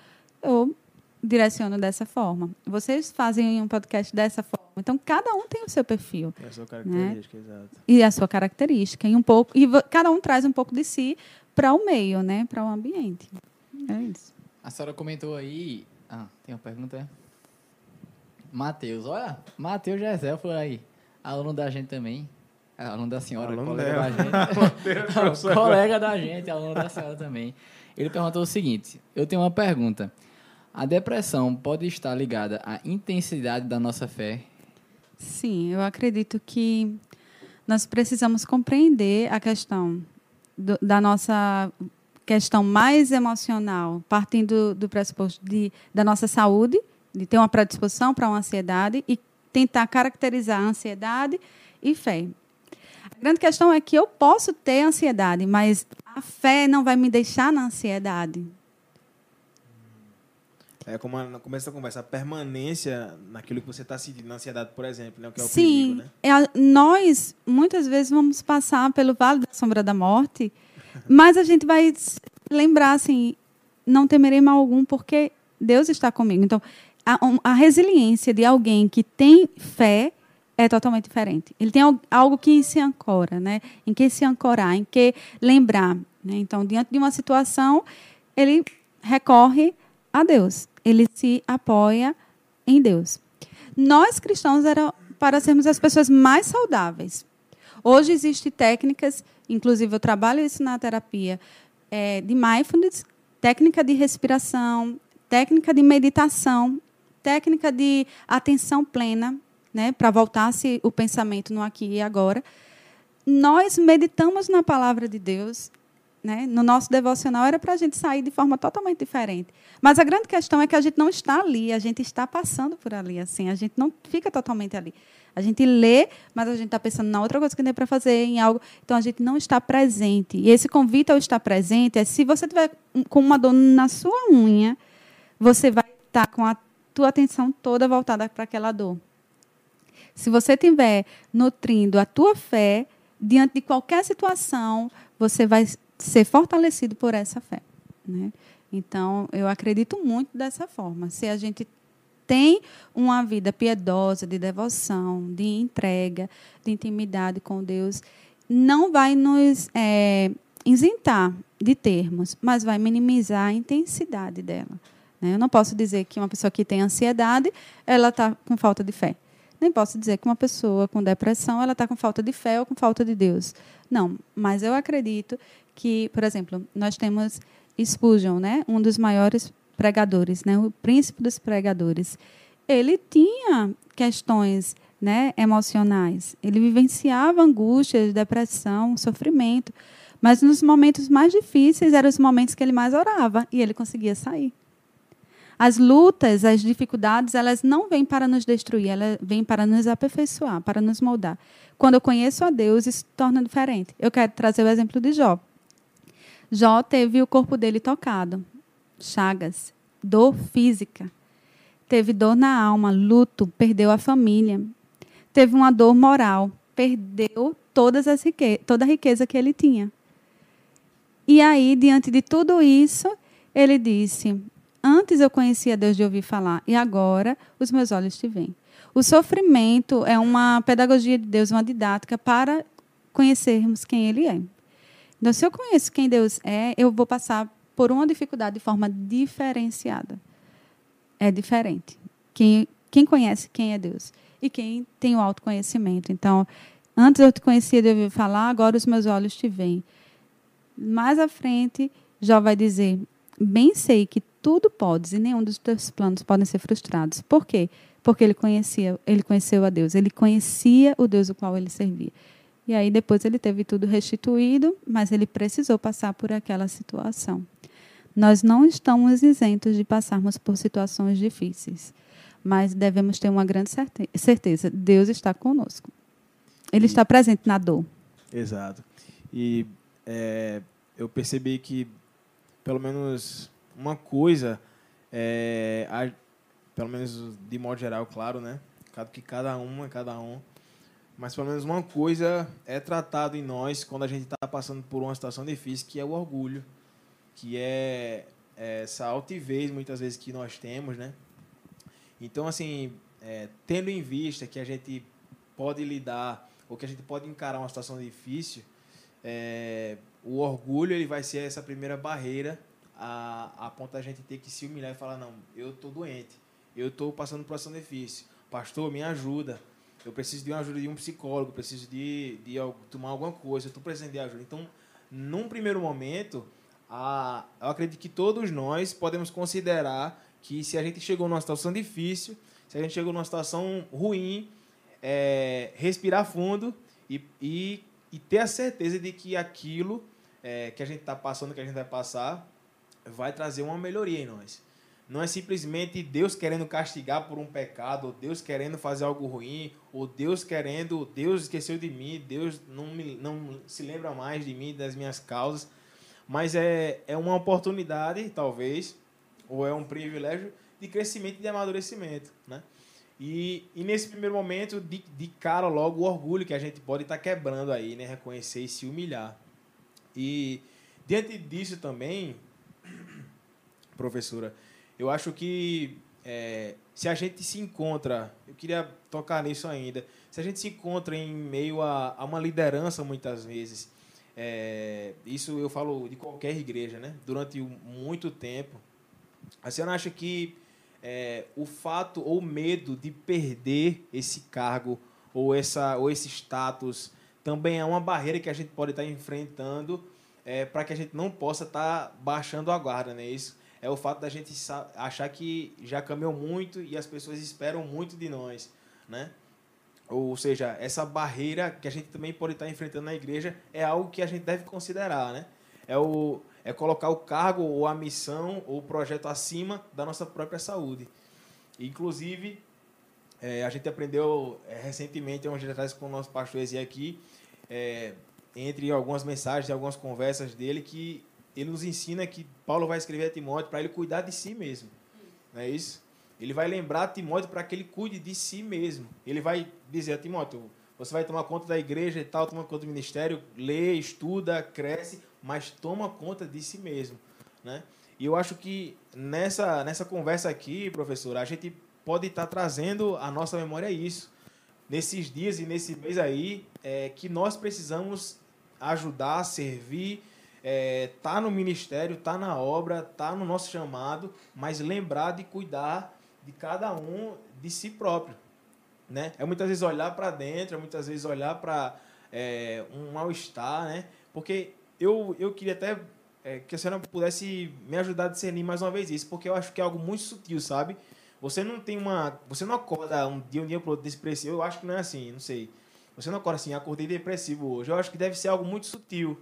Eu direciono dessa forma. Vocês fazem um podcast dessa forma. Então, cada um tem o seu perfil É a sua característica, Né? exato. e a sua característica. E, um pouco, e cada um traz um pouco de si para o meio, né? para o ambiente. É isso. A senhora comentou aí. Ah, tem uma pergunta? é? Matheus, olha, Matheus Gesel foi aí. Aluno da gente também. É, Aluno da senhora, Aluno colega dela. da gente. *laughs* colega da gente, aluno da senhora também. Ele perguntou o seguinte: eu tenho uma pergunta. A depressão pode estar ligada à intensidade da nossa fé? Sim, eu acredito que nós precisamos compreender a questão do- da nossa questão mais emocional, partindo do pressuposto de, da nossa saúde, de ter uma predisposição para uma ansiedade e tentar caracterizar a ansiedade e fé. A grande questão é que eu posso ter ansiedade, mas a fé não vai me deixar na ansiedade. É como a- no começo da conversa, a permanência naquilo que você está sentindo, na ansiedade, por exemplo, né? O que é o Sim, perigo, né? é a- nós muitas vezes vamos passar pelo vale da sombra da morte, *laughs* mas a gente vai lembrar assim, não temerei mal algum porque Deus está comigo. Então, a, a resiliência de alguém que tem fé é totalmente diferente. Ele tem al- algo que se ancora, né? Em que se ancorar, em que lembrar. Né? Então, diante de uma situação, ele recorre a Deus. Ele se apoia em Deus. Nós cristãos era para sermos as pessoas mais saudáveis. Hoje existem técnicas, inclusive eu trabalho isso na terapia, é, de mindfulness, técnica de respiração, técnica de meditação, técnica de atenção plena, né, para voltar-se o pensamento no aqui e agora. Nós meditamos na palavra de Deus, né? No nosso devocional era para a gente sair de forma totalmente diferente. Mas a grande questão é que a gente não está ali, a gente está passando por ali, assim, a gente não fica totalmente ali. A gente lê, mas a gente está pensando na outra coisa que tem para fazer, em algo. Então a gente não está presente. E esse convite ao estar presente é se você tiver com uma dor na sua unha, você vai estar com a tua atenção toda voltada para aquela dor. Se você tiver nutrindo a tua fé diante de qualquer situação, você vai ser fortalecido por essa fé. Né? Então, eu acredito muito dessa forma. Se a gente tem uma vida piedosa, de devoção, de entrega, de intimidade com Deus, não vai nos é, isentar de termos, mas vai minimizar a intensidade né? dela. Eu não posso dizer que uma pessoa que tem ansiedade, ela está com falta de fé. Nem posso dizer que uma pessoa com depressão ela está com falta de fé ou com falta de Deus. Não, mas eu acredito que, por exemplo, nós temos Spurgeon, né, um dos maiores pregadores, né, o príncipe dos pregadores. Ele tinha questões né, emocionais. Ele vivenciava angústias, depressão, sofrimento. Mas nos momentos mais difíceis eram os momentos que ele mais orava e ele conseguia sair. As lutas, as dificuldades, elas não vêm para nos destruir, elas vêm para nos aperfeiçoar, para nos moldar. Quando eu conheço a Deus, isso torna diferente. Eu quero trazer o exemplo de Jó. Jó teve o corpo dele tocado, chagas, dor física, teve dor na alma, luto, perdeu a família, teve uma dor moral, perdeu todas as toda a riqueza que ele tinha. E aí, diante de tudo isso, ele disse: Antes eu conhecia Deus de ouvir falar, e agora os meus olhos te veem. O sofrimento é uma pedagogia de Deus, uma didática para conhecermos quem Ele é. Então, se eu conheço quem Deus é, eu vou passar por uma dificuldade de forma diferenciada. É diferente. Quem, quem conhece quem é Deus e quem tem o autoconhecimento. Então, antes eu te conhecia de ouvir falar, agora os meus olhos te veem. Mais à frente, Jó vai dizer: Bem sei que tudo podes e nenhum dos teus planos podem ser frustrados. Por quê? Porque ele conhecia, ele conheceu a Deus, ele conhecia o Deus o qual ele servia. E aí depois ele teve tudo restituído, mas ele precisou passar por aquela situação. Nós não estamos isentos de passarmos por situações difíceis, mas devemos ter uma grande certeza: Deus está conosco. Ele está presente na dor. Exato. E é, eu percebi que, pelo menos, uma coisa, é, a, pelo menos de modo geral, claro, né? Que cada um é cada um. Mas pelo menos uma coisa é tratado em nós quando a gente está passando por uma situação difícil, que é o orgulho, que é, é essa altivez muitas vezes que nós temos, né? Então, assim, é, tendo em vista que a gente pode lidar ou que a gente pode encarar uma situação difícil, é, o orgulho ele vai ser essa primeira barreira a, a ponto da gente ter que se humilhar e falar, não, eu estou doente, eu estou passando por uma difícil, pastor, me ajuda, eu preciso de uma ajuda de um psicólogo, preciso de, de tomar alguma coisa, eu estou precisando de ajuda. Então, num primeiro momento, a, eu acredito que todos nós podemos considerar que se a gente chegou numa situação difícil, se a gente chegou numa situação ruim, é, respirar fundo e, e e ter a certeza de que aquilo é, que a gente está passando, que a gente vai passar, vai trazer uma melhoria em nós. Não é simplesmente Deus querendo castigar por um pecado, ou Deus querendo fazer algo ruim, ou Deus querendo, Deus esqueceu de mim, Deus não, me, não se lembra mais de mim, das minhas causas. Mas é, é uma oportunidade, talvez, ou é um privilégio de crescimento e de amadurecimento. Né? E, e nesse primeiro momento, de, de cara logo, o orgulho que a gente pode estar tá quebrando aí, né? Reconhecer e se humilhar. E diante disso também, professora, eu acho que é, se a gente se encontra, eu queria tocar nisso ainda, se a gente se encontra em meio a, a uma liderança muitas vezes, é, isso eu falo de qualquer igreja, né? Durante muito tempo, a senhora acha que é, o fato ou medo de perder esse cargo ou, essa, ou esse status também é uma barreira que a gente pode estar enfrentando é, para que a gente não possa estar baixando a guarda, né? Isso é o fato da gente achar que já caminhou muito e as pessoas esperam muito de nós, né? Ou seja, essa barreira que a gente também pode estar enfrentando na igreja é algo que a gente deve considerar, né? É o, é colocar o cargo ou a missão ou o projeto acima da nossa própria saúde. Inclusive, é, a gente aprendeu é, recentemente, uns dias atrás, com o nosso pastor Ezi aqui, é, entre algumas mensagens e algumas conversas dele, que ele nos ensina que Paulo vai escrever a Timóteo para ele cuidar de si mesmo. Não é isso? Ele vai lembrar a Timóteo para que ele cuide de si mesmo. Ele vai dizer a Timóteo, você vai tomar conta da igreja e tal, toma conta do ministério, lê, estuda, cresce, mas toma conta de si mesmo, né? E eu acho que nessa, nessa conversa aqui, professor, a gente pode estar trazendo à nossa memória isso. Nesses dias e nesse mês aí, é, que nós precisamos ajudar, servir, é, tá no ministério, tá na obra, tá no nosso chamado, mas lembrar de cuidar de cada um de si próprio. né? É muitas vezes olhar para dentro, é muitas vezes olhar para é, um mal-estar, né? Porque eu, eu queria até é, que a senhora pudesse me ajudar a discernir mais uma vez isso, porque eu acho que é algo muito sutil, sabe? Você não tem uma. Você não acorda um dia, um dia pro outro depressivo. Eu acho que não é assim, não sei. Você não acorda assim, acordei depressivo hoje. Eu acho que deve ser algo muito sutil.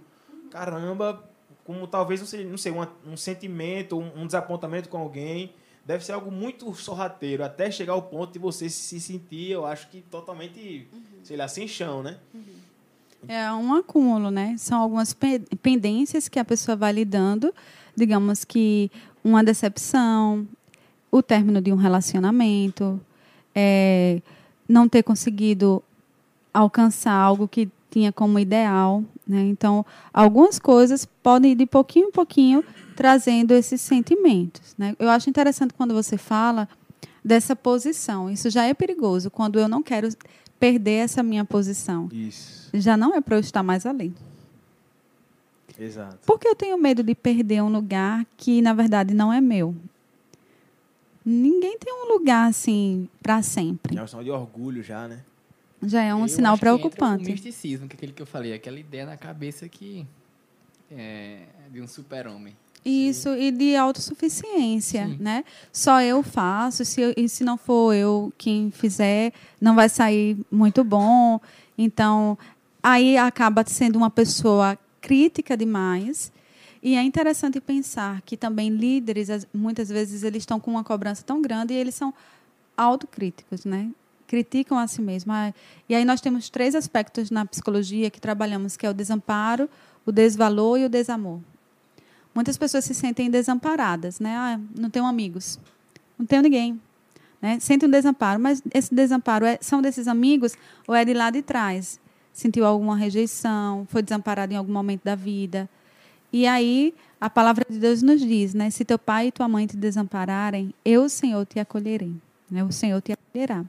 Caramba, como talvez, não sei, não sei um, um sentimento, um, um desapontamento com alguém. Deve ser algo muito sorrateiro, até chegar ao ponto de você se sentir, eu acho que totalmente, uhum. sei lá, sem chão, né? Uhum. É um acúmulo, né? São algumas pendências que a pessoa vai lidando, digamos que uma decepção, o término de um relacionamento, é, não ter conseguido alcançar algo que tinha como ideal. Né? Então, algumas coisas podem ir de pouquinho em pouquinho trazendo esses sentimentos. Né? Eu acho interessante quando você fala dessa posição. Isso já é perigoso, quando eu não quero perder essa minha posição. Isso. Já não é para eu estar mais ali. Exato. Porque eu tenho medo de perder um lugar que, na verdade, não é meu. Ninguém tem um lugar assim para sempre. É um sinal de orgulho já, né? Já é um eu sinal preocupante. o misticismo, que é aquele que eu falei, aquela ideia na cabeça que é de um super-homem. Isso, Sim. e de autossuficiência, Sim. né? Só eu faço, se eu, e se não for eu quem fizer, não vai sair muito bom. Então, aí acaba sendo uma pessoa crítica demais e é interessante pensar que também líderes, muitas vezes, eles estão com uma cobrança tão grande e eles são autocríticos, né? Criticam a si mesmos. Ah, e aí nós temos três aspectos na psicologia que trabalhamos, que é o desamparo, o desvalor e o desamor. Muitas pessoas se sentem desamparadas, né? Ah, não tenho amigos, não tenho ninguém. Né? Sentem um desamparo, mas esse desamparo é, são desses amigos ou é de lá de trás? Sentiu alguma rejeição, foi desamparado em algum momento da vida, e aí a palavra de Deus nos diz, né? Se teu pai e tua mãe te desampararem, eu, Senhor, te acolherei. Né? O Senhor te acolherá.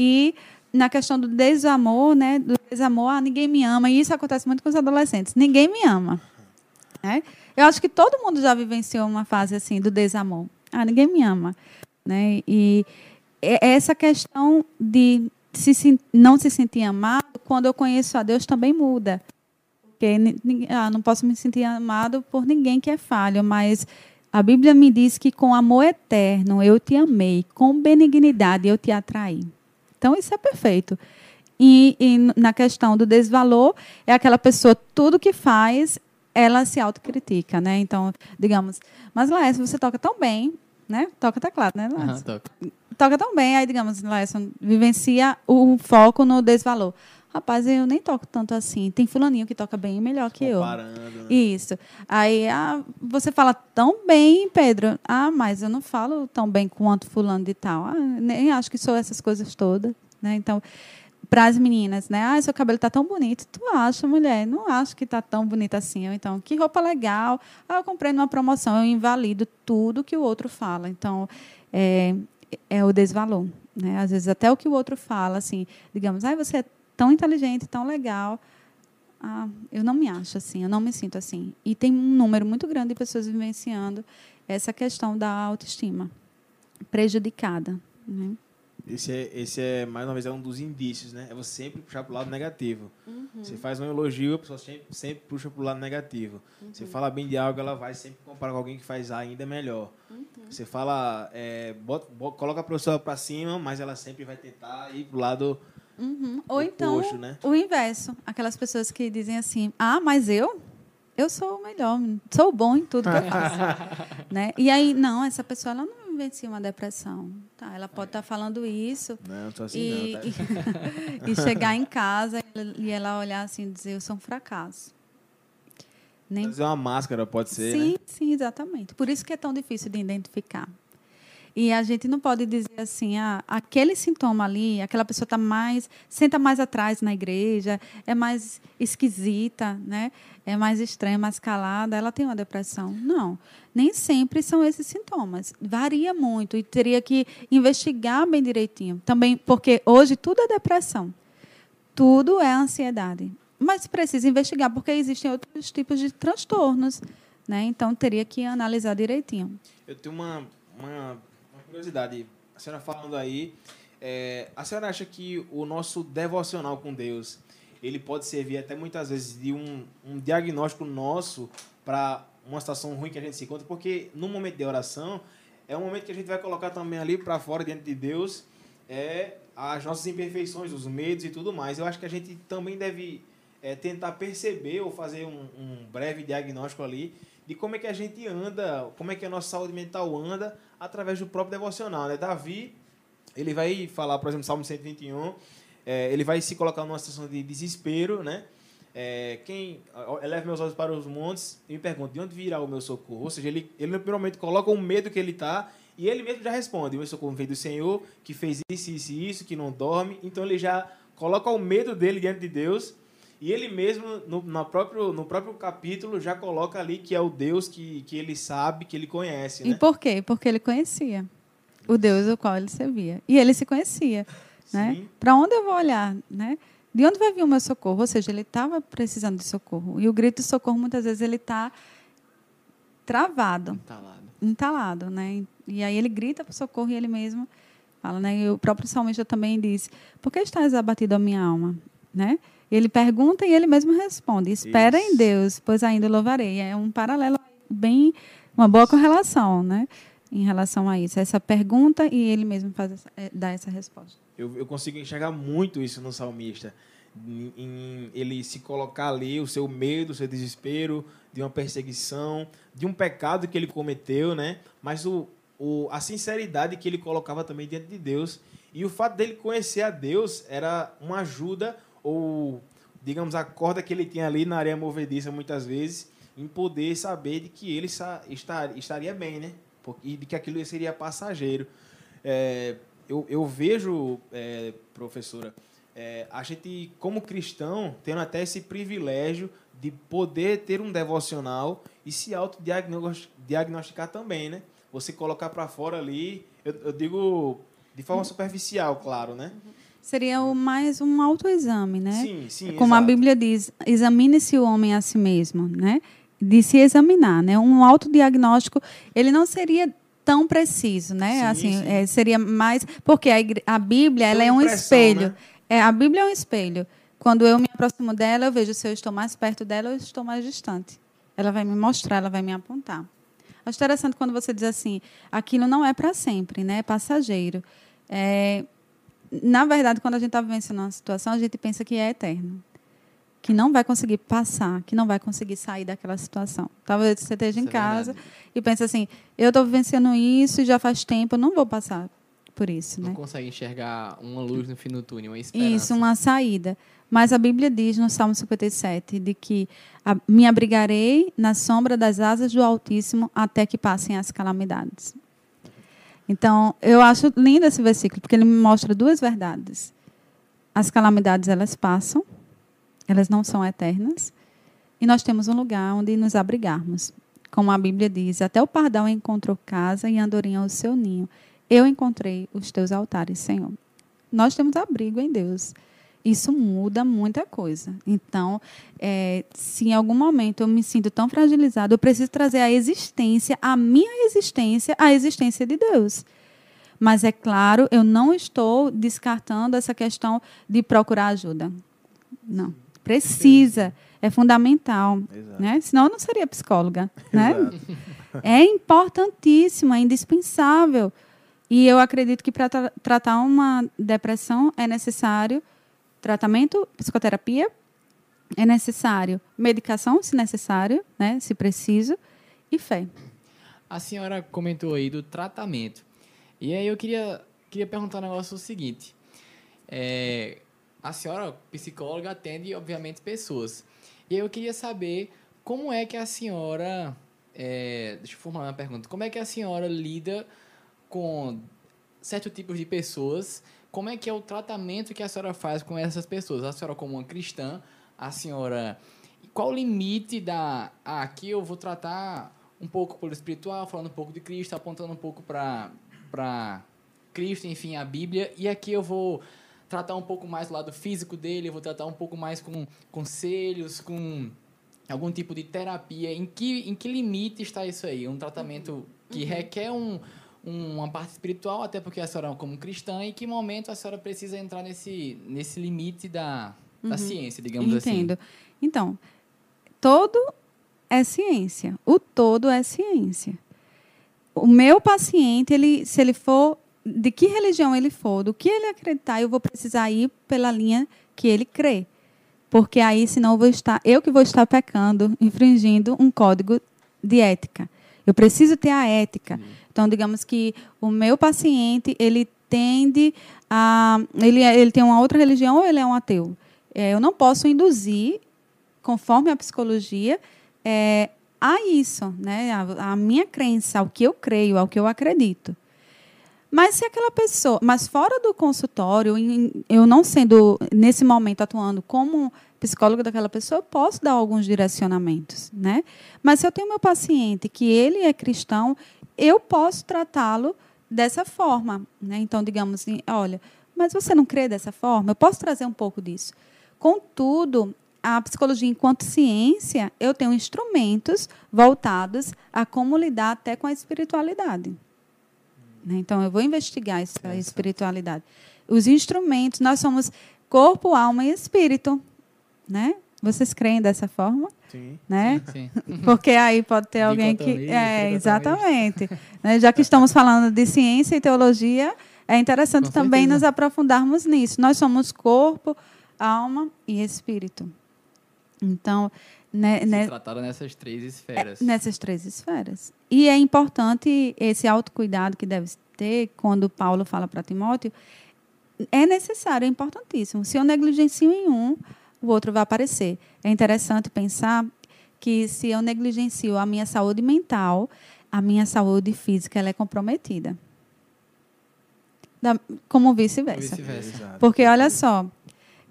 E na questão do desamor, né? Do desamor, ah, ninguém me ama. E isso acontece muito com os adolescentes. Ninguém me ama. Né? Eu acho que todo mundo já vivenciou uma fase assim do desamor. Ah, ninguém me ama. Né? E essa questão de se, não se sentir amado, quando eu conheço a Deus, também muda. Porque ah, não posso me sentir amado por ninguém que é falho, mas a Bíblia me diz que com amor eterno eu te amei, com benignidade eu te atraí. Então isso é perfeito. E, e na questão do desvalor, é aquela pessoa, tudo que faz, ela se autocritica, né? Então, digamos, mas Laércio, você toca tão bem, né? Toca teclado, né, Laércio? Uhum, toca. toca tão bem, aí, digamos, Laércio vivencia o foco no desvalor. Rapaz, eu nem toco tanto assim. Tem fulaninho que toca bem melhor que eu. Né? Isso. Aí ah, você fala tão bem, Pedro. Ah, mas eu não falo tão bem quanto fulano de tal. Ah, nem acho que sou essas coisas todas. Né? Então, para as meninas, né? Ah, seu cabelo está tão bonito. Tu acha, mulher? Não acho que está tão bonito assim. então, que roupa legal. Ah, eu comprei numa promoção. Eu invalido tudo que o outro fala. Então, é, é o desvalor. Né? Às vezes, até o que o outro fala, assim, digamos, ah, você é tão inteligente, tão legal. Ah, eu não me acho assim, eu não me sinto assim. E tem um número muito grande de pessoas vivenciando essa questão da autoestima prejudicada. Né? Esse é, esse é, mais uma vez, é um dos indícios, né? É você sempre puxar para o lado negativo. Uhum. Você faz um elogio, a pessoa sempre, sempre puxa para o lado negativo. Uhum. Você fala bem de algo, ela vai sempre comparar com alguém que faz ainda melhor. Uhum. Você fala, é, bota, bota, coloca a pessoa para cima, mas ela sempre vai tentar ir para o lado Uhum. Ou então né? o inverso. Aquelas pessoas que dizem assim, ah, mas eu? Eu sou o melhor, sou bom em tudo que eu faço. *laughs* né? E aí, não, essa pessoa ela não vivencia uma depressão. Tá, ela pode estar tá falando isso. Não, tô assim e, não, tá? e, *laughs* e chegar em casa *laughs* e ela olhar assim e dizer, eu sou um fracasso. Nem... Fazer uma máscara, pode ser. Sim, né? sim, exatamente. Por isso que é tão difícil de identificar. E a gente não pode dizer assim, ah, aquele sintoma ali, aquela pessoa está mais, senta mais atrás na igreja, é mais esquisita, né? É mais estranha, mais calada, ela tem uma depressão. Não, nem sempre são esses sintomas. Varia muito e teria que investigar bem direitinho. Também porque hoje tudo é depressão. Tudo é ansiedade. Mas precisa investigar porque existem outros tipos de transtornos, né? Então teria que analisar direitinho. Eu tenho uma, uma curiosidade, a senhora falando aí, É, a senhora acha que o nosso devocional com Deus, ele pode servir até muitas vezes de um, um diagnóstico nosso para uma situação ruim que a gente se encontra? Porque no momento de oração, é um momento que a gente vai colocar também ali para fora, diante de Deus, é, as nossas imperfeições, os medos e tudo mais. Eu acho que a gente também deve é, tentar perceber ou fazer um, um, breve diagnóstico ali de como é que a gente anda, como é que a nossa saúde mental anda através do próprio devocional. Né? Davi, ele vai falar, por exemplo, Salmo 121, é, ele vai se colocar numa situação de desespero, né? É, quem eleva meus olhos para os montes e me pergunta de onde virá o meu socorro. Ou seja, ele, ele no primeiro momento coloca o medo que ele está e ele mesmo já responde: o meu socorro veio do Senhor, que fez isso, isso e isso, que não dorme. Então ele já coloca o medo dele diante de Deus e ele mesmo, no, no, próprio, no próprio capítulo, já coloca ali que é o Deus que, que ele sabe, que ele conhece. Né? E por quê? Porque ele conhecia o Deus o qual ele servia. E ele se conhecia. Né? Para onde eu vou olhar? Né? De onde vai vir o meu socorro? Ou seja, ele estava precisando de socorro. E o grito de socorro, muitas vezes, ele está travado. Entalado. Entalado, né? E aí ele grita para o socorro e ele mesmo fala, né? E o próprio salmista também diz, por que estás abatido a minha alma? Né? Ele pergunta e ele mesmo responde: Espera Isso. em Deus, pois ainda louvarei. É um paralelo bem, uma boa correlação, né? Em relação a isso. Essa pergunta e ele mesmo faz essa, é, dá essa resposta. Eu, eu consigo enxergar muito isso no salmista. Em, em ele se colocar ali, o seu medo, o seu desespero, de uma perseguição, de um pecado que ele cometeu, né? Mas o, o, a sinceridade que ele colocava também diante de Deus. E o fato dele conhecer a Deus era uma ajuda ou, digamos, a corda que ele tinha ali na areia movediça muitas vezes, em poder saber de que ele estar, estaria bem, né? E de que aquilo seria passageiro. É, eu, eu vejo, é, professora, é, a gente, como cristão, tendo até esse privilégio de poder ter um devocional e se autodiagnosticar também, né? Você colocar para fora ali, eu, eu, digo de forma superficial, claro, né? Seria o mais um autoexame, né? Sim, sim. Como exato. a Bíblia diz, examine-se o homem a si mesmo, né? De se examinar, né? Um autodiagnóstico, ele não seria tão preciso, né? Sim, assim, sim. É, seria mais porque a, igre... a Bíblia, ela é um espelho. Né? É, a Bíblia é um espelho. Quando eu me aproximo dela, eu vejo se eu estou mais perto dela ou estou mais distante. Ela vai me mostrar, ela vai me apontar. Acho interessante quando você diz assim, aquilo não é para sempre, né? É passageiro. É, na verdade, quando a gente está vivenciando uma situação, a gente pensa que é eterno. Que não vai conseguir passar, que não vai conseguir sair daquela situação. Talvez você esteja isso em é casa e pense assim: eu estou vivenciando isso e já faz tempo, eu não vou passar por isso. Não né? consegue enxergar uma luz no fim do túnel, uma esperança. Isso, uma saída. Mas a Bíblia diz no Salmo 57 de que me abrigarei na sombra das asas do Altíssimo até que passem as calamidades. Então, eu acho lindo esse versículo, porque ele me mostra duas verdades. As calamidades, elas passam, elas não são eternas, e nós temos um lugar onde nos abrigarmos. Como a Bíblia diz, até o pardal encontrou casa e andorinha o seu ninho. Eu encontrei os teus altares, Senhor. Nós temos abrigo em Deus isso muda muita coisa. Então, é, se em algum momento eu me sinto tão fragilizado, eu preciso trazer a existência, a minha existência, a existência de Deus. Mas é claro, eu não estou descartando essa questão de procurar ajuda. Não. Precisa. É fundamental. Exato. Né? Senão eu não seria psicóloga. Né? É importantíssimo, é indispensável. E eu acredito que para tra tratar uma depressão é necessário tratamento, psicoterapia, é necessário medicação, se necessário, né, se preciso, e fé. A senhora comentou aí do tratamento. E aí eu queria, queria perguntar um negócio o seguinte. É, a senhora, psicóloga, atende, obviamente, pessoas. E aí eu queria saber como é que a senhora... É, deixa eu formular uma pergunta. Como é que a senhora lida com certos tipos de pessoas como é que é o tratamento que a senhora faz com essas pessoas? A senhora como uma cristã, a senhora... Qual o limite da... Ah, aqui eu vou tratar um pouco pelo espiritual, falando um pouco de Cristo, apontando um pouco para Cristo, enfim, a Bíblia. E aqui eu vou tratar um pouco mais do lado físico dele, eu vou tratar um pouco mais com conselhos, com algum tipo de terapia. Em que, em que limite está isso aí? Um tratamento que uhum. requer um, uma parte espiritual, até porque a senhora como cristã, e que momento a senhora precisa entrar nesse, nesse limite da, da ciência, digamos assim. Entendo. Então, todo é ciência. O todo é ciência. O meu paciente, ele, se ele for, de que religião ele for, do que ele acreditar, eu vou precisar ir pela linha que ele crê. Porque aí, senão, eu, vou estar, eu que vou estar pecando, infringindo um código de ética. Eu preciso ter a ética. Então, digamos que o meu paciente, ele tende a... Ele, é- ele tem uma outra religião ou ele é um ateu? É, eu não posso induzir, conforme a psicologia, é, a isso, né? A, a minha crença, ao que eu creio, ao que eu acredito. Mas se aquela pessoa, mas fora do consultório, eu não sendo nesse momento atuando como psicóloga daquela pessoa, eu posso dar alguns direcionamentos, né? Mas se eu tenho meu paciente que ele é cristão, eu posso tratá-lo dessa forma, né? Então, digamos assim, olha, mas você não crê dessa forma? Eu posso trazer um pouco disso. Contudo, a psicologia enquanto ciência, eu tenho instrumentos voltados a como lidar até com a espiritualidade. Né? Então, eu vou investigar essa espiritualidade. Os instrumentos, nós somos corpo, alma e espírito. Né? Vocês creem dessa forma? Sim. Né? Sim. *laughs* Porque aí pode ter alguém que. É, exatamente. Né? Já que estamos falando de ciência e teologia, é interessante Com também certeza. nos aprofundarmos nisso. Nós somos corpo, alma e espírito. Então, né, Se né, trataram nessas três esferas. nessas três esferas. E é importante esse autocuidado que deve ter quando Paulo fala para Timóteo. É necessário, é importantíssimo. Se eu negligencio em um, o outro vai aparecer. É interessante pensar que se eu negligencio a minha saúde mental, a minha saúde física ela é comprometida. Da- como vice-versa. Vice-versa. Exato. Porque, olha só,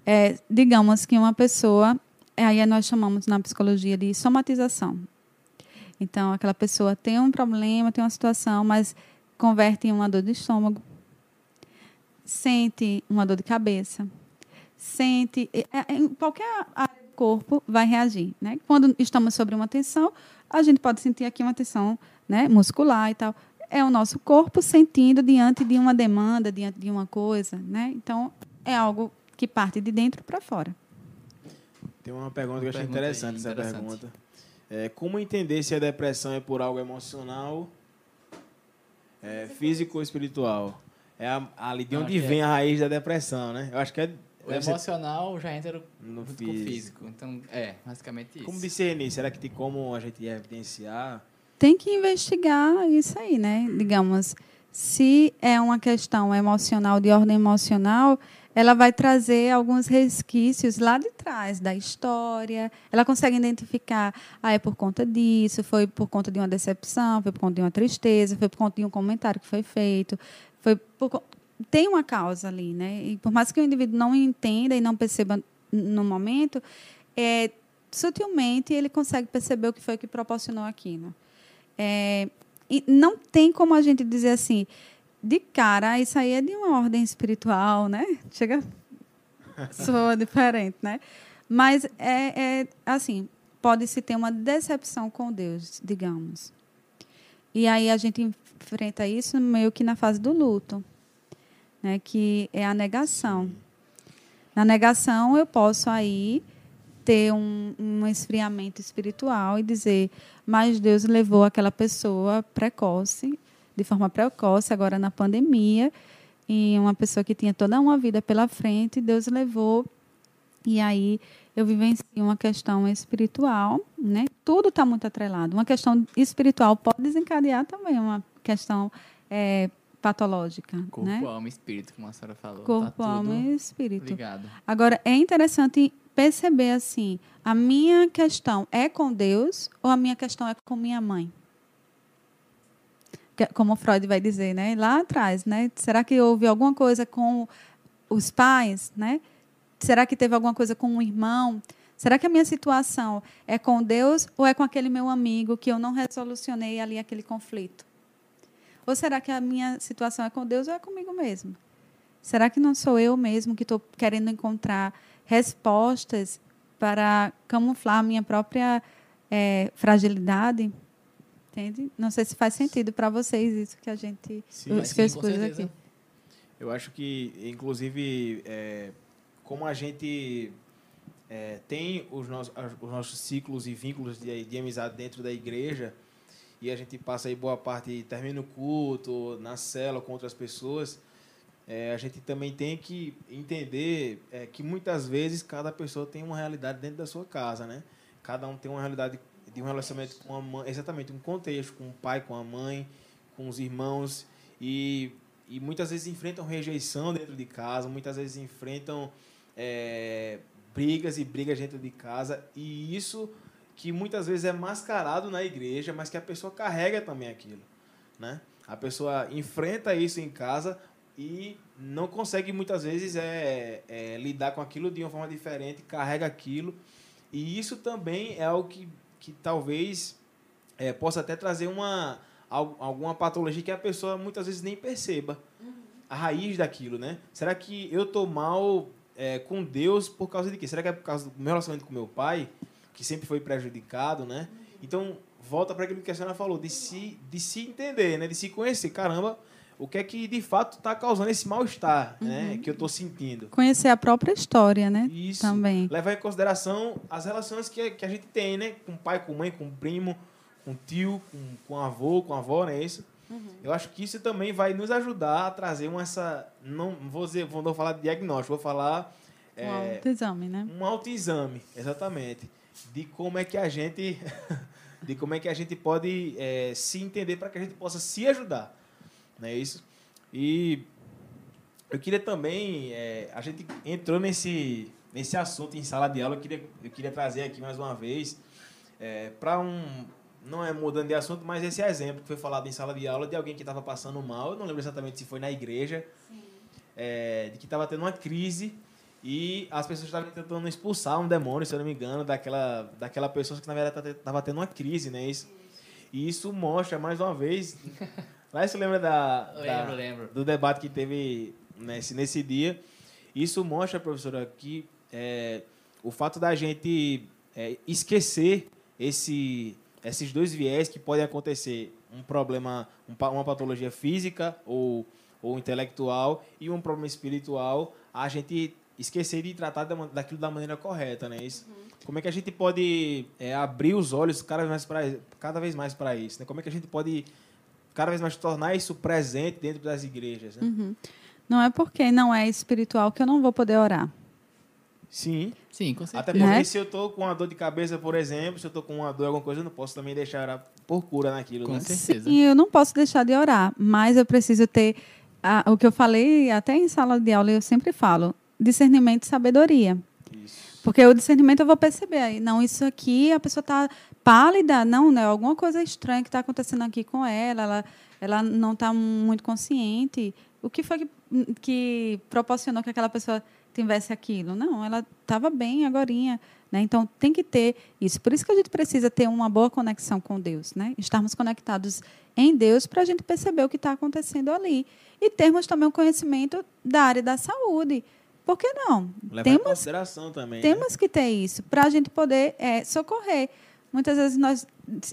é, digamos que uma pessoa, aí nós chamamos na psicologia de somatização. Então, aquela pessoa tem um problema, tem uma situação, mas converte em uma dor de estômago, sente uma dor de cabeça, sente. é, é, Em qualquer área do corpo vai reagir. Né? Quando estamos sobre uma tensão, a gente pode sentir aqui uma tensão né, muscular e tal. É o nosso corpo sentindo diante de uma demanda, diante de uma coisa. Né? Então, é algo que parte de dentro para fora. Tem uma pergunta que eu achei aí, interessante, essa interessante. pergunta. É, como entender se a depressão é por algo emocional, é, físico ou espiritual? É a, ali de onde que vem a raiz da depressão, né? Eu acho que é O deve ser emocional já entra no junto com o físico. físico. Então, é, basicamente isso. Como discernir? Será que tem como a gente evidenciar? Tem que investigar isso aí, né? Digamos, se é uma questão emocional, de ordem emocional, ela vai trazer alguns resquícios lá de trás da história. Ela consegue identificar, ah, é por conta disso, foi por conta de uma decepção, foi por conta de uma tristeza, foi por conta de um comentário que foi feito, foi por tem uma causa ali, né? E por mais que o indivíduo não entenda e não perceba no momento, é, sutilmente ele consegue perceber o que foi que proporcionou aquilo. É, e não tem como a gente dizer assim, de cara, "Ah, isso aí é de uma ordem espiritual, né? *laughs* Chega, soa diferente, né? Mas é, é assim, pode-se ter uma decepção com Deus, digamos. E aí a gente enfrenta isso meio que na fase do luto, né? Que é a negação. Na negação eu posso aí ter um, um esfriamento espiritual e dizer, mas Deus levou aquela pessoa precoce, de forma precoce, agora na pandemia, e uma pessoa que tinha toda uma vida pela frente, Deus levou, e aí eu vivencio uma questão espiritual, né? Tudo está muito atrelado. Uma questão espiritual pode desencadear também uma questão eh, patológica, Corpo, né? alma e espírito, como a senhora falou. Corpo, tá alma e espírito. ligado. Agora, é interessante perceber assim, a minha questão é com Deus ou a minha questão é com minha mãe? Que- Como Freud vai dizer, né? Lá atrás, né? Será que houve alguma coisa com os pais, né? Será que teve alguma coisa com um irmão? Será que a minha situação é com Deus ou é com aquele meu amigo que eu não resolucionei ali aquele conflito? Ou será que a minha situação é com Deus ou é comigo mesmo? Será que não sou eu mesmo que estou querendo encontrar respostas para camuflar a minha própria eh, fragilidade? Entende? Não sei se faz sentido para vocês isso que a gente Sim, que eu expus aqui. Eu acho que, inclusive, é, como a gente é, tem os nossos, os nossos ciclos e vínculos de, de amizade dentro da igreja, e a gente passa aí boa parte, termina o culto, na cela com outras pessoas, é, a gente também tem que entender é, que muitas vezes cada pessoa tem uma realidade dentro da sua casa, né? Cada um tem uma realidade de um relacionamento com a mãe, exatamente um contexto, com o pai, com a mãe, com os irmãos, e, e muitas vezes enfrentam rejeição dentro de casa, muitas vezes enfrentam é, brigas e brigas dentro de casa, e isso que muitas vezes é mascarado na igreja, mas que a pessoa carrega também aquilo, né? A pessoa enfrenta isso em casa e não consegue muitas vezes é, é, lidar com aquilo de uma forma diferente, carrega aquilo, e isso também é algo que, que talvez é, possa até trazer uma al- alguma patologia que a pessoa muitas vezes nem perceba a raiz daquilo, né? Será que eu tô mal é, com Deus por causa de quê? Será que é por causa do meu relacionamento com meu pai, que sempre foi prejudicado, né? Então, volta para aquilo que a senhora falou, de se, de se entender, né? De se conhecer. Caramba, o que é que de fato está causando esse mal-estar, né? Que eu tô sentindo. Conhecer a própria história, né? Isso. Também. Levar em consideração as relações que, que a gente tem, né? Com pai, com mãe, com primo, com tio, com, com avô, com avó, não é isso? Eu acho que isso também vai nos ajudar a trazer uma essa. Não vou dizer, vou falar de diagnóstico, vou falar Um é, autoexame, né? um autoexame, exatamente. De como é que a gente. *laughs* de como é que a gente pode é, se entender para que a gente possa se ajudar. Não é isso? E eu queria também. é, a gente entrou nesse, nesse assunto em sala de aula, eu queria, eu queria trazer aqui mais uma vez para um. Não é mudando de assunto, mas esse exemplo que foi falado em sala de aula de alguém que estava passando mal. Eu não lembro exatamente se foi na igreja, é, de que estava tendo uma crise e as pessoas estavam tentando expulsar um demônio, se eu não me engano, daquela, daquela pessoa que na verdade estava tendo uma crise, né? Isso, e isso mostra mais uma vez. *laughs* Lá você lembra da, da- Lembro, lembro. do debate que teve nesse, nesse dia. Isso mostra, professora, que é, o fato da gente é, esquecer esse, esses dois viés que podem acontecer, um problema, um uma patologia física ou, ou intelectual e um problema espiritual, a gente esquecer de tratar daquilo da maneira correta, né? Isso. Como é que a gente pode é, abrir os olhos cada vez mais para cada vez mais para isso? Né? Como é que a gente pode cada vez mais tornar isso presente dentro das igrejas? Né? Uhum. Não é porque não é espiritual que eu não vou poder orar. Sim. Sim, com Até certeza. porque Né? se eu tô com uma dor de cabeça, por exemplo, se eu tô com uma dor, alguma coisa, eu não posso também deixar orar por cura naquilo, Com né? certeza. Sim, eu não posso deixar de orar, mas eu preciso ter a- o que eu falei até em sala de aula, eu sempre falo, discernimento e sabedoria. Isso. Porque o discernimento eu vou perceber aí, não, isso aqui a pessoa está pálida, não, né? Alguma coisa estranha que está acontecendo aqui com ela, ela, ela não está muito consciente. O que foi que, que proporcionou que aquela pessoa tivesse aquilo? Não, ela estava bem agorinha, né? Então tem que ter isso. Por isso que a gente precisa ter uma boa conexão com Deus, né? Estarmos conectados em Deus para a gente perceber o que está acontecendo ali e termos também um conhecimento da área da saúde. Por que não? Levar em Temos consideração também. né? temos que ter isso para a gente poder é, socorrer. Muitas vezes nós,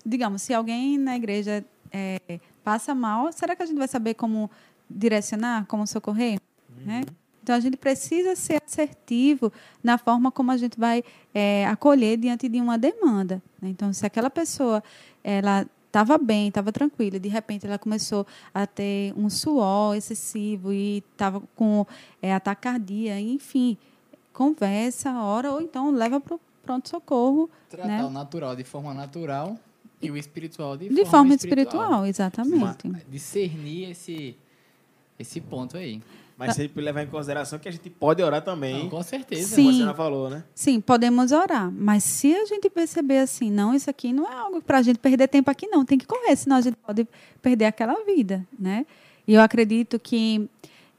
digamos, se alguém na igreja é, passa mal, será que a gente vai saber como direcionar, como socorrer? Né? Então a gente precisa ser assertivo na forma como a gente vai é, acolher diante de uma demanda. né? Então, se aquela pessoa ela estava bem, estava tranquila, de repente ela começou a ter um suor excessivo e estava com é, ataque cardíaco, enfim, conversa, ora, ou então leva para o pronto-socorro Tratar né? o natural de forma natural e o espiritual de, de forma espiritual, exatamente. Discernir esse, esse ponto aí. Mas sempre levar em consideração que a gente pode orar também, Não, com certeza. Sim. como a senhora falou, né? Sim, podemos orar, mas se a gente perceber assim, não, isso aqui não é algo para a gente perder tempo aqui, não, tem que correr, senão a gente pode perder aquela vida, né? E eu acredito que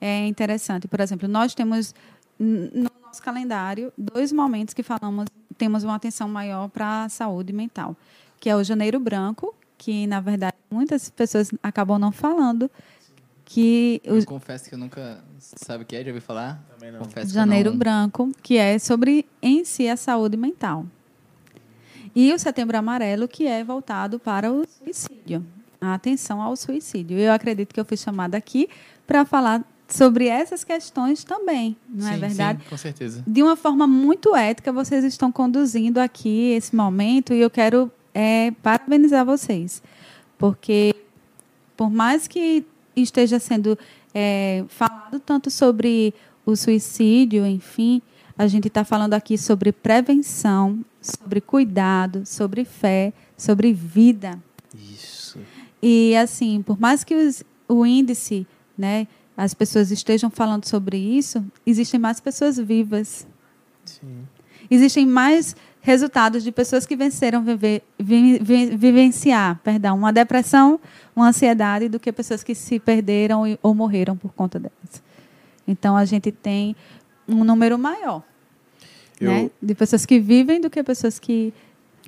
é interessante, por exemplo, nós temos no nosso calendário dois momentos que falamos, temos uma atenção maior para a saúde mental, que é o Janeiro Branco, que na verdade muitas pessoas acabam não falando, que o Eu confesso que eu nunca. Sabe o que é? Já ouviu falar? Também não. Confesso Janeiro não... Branco, que é sobre em si a saúde mental. E o Setembro Amarelo, que é voltado para o suicídio, a atenção ao suicídio. Eu acredito que eu fui chamada aqui para falar sobre essas questões também, não é Sim, verdade? Sim, com certeza. De uma forma muito ética, vocês estão conduzindo aqui esse momento e eu quero é, parabenizar vocês, porque por mais que esteja sendo é, falado tanto sobre o suicídio, enfim, a gente está falando aqui sobre prevenção, sobre cuidado, sobre fé, sobre vida. Isso. E assim, por mais que os, o índice, né, as pessoas estejam falando sobre isso, existem mais pessoas vivas. Sim. Existem mais resultados de pessoas que venceram viver, vi, vi, vivenciar, perdão, uma depressão, uma ansiedade, do que pessoas que se perderam ou morreram por conta delas. Então a gente tem um número maior, Eu- né, de pessoas que vivem do que pessoas que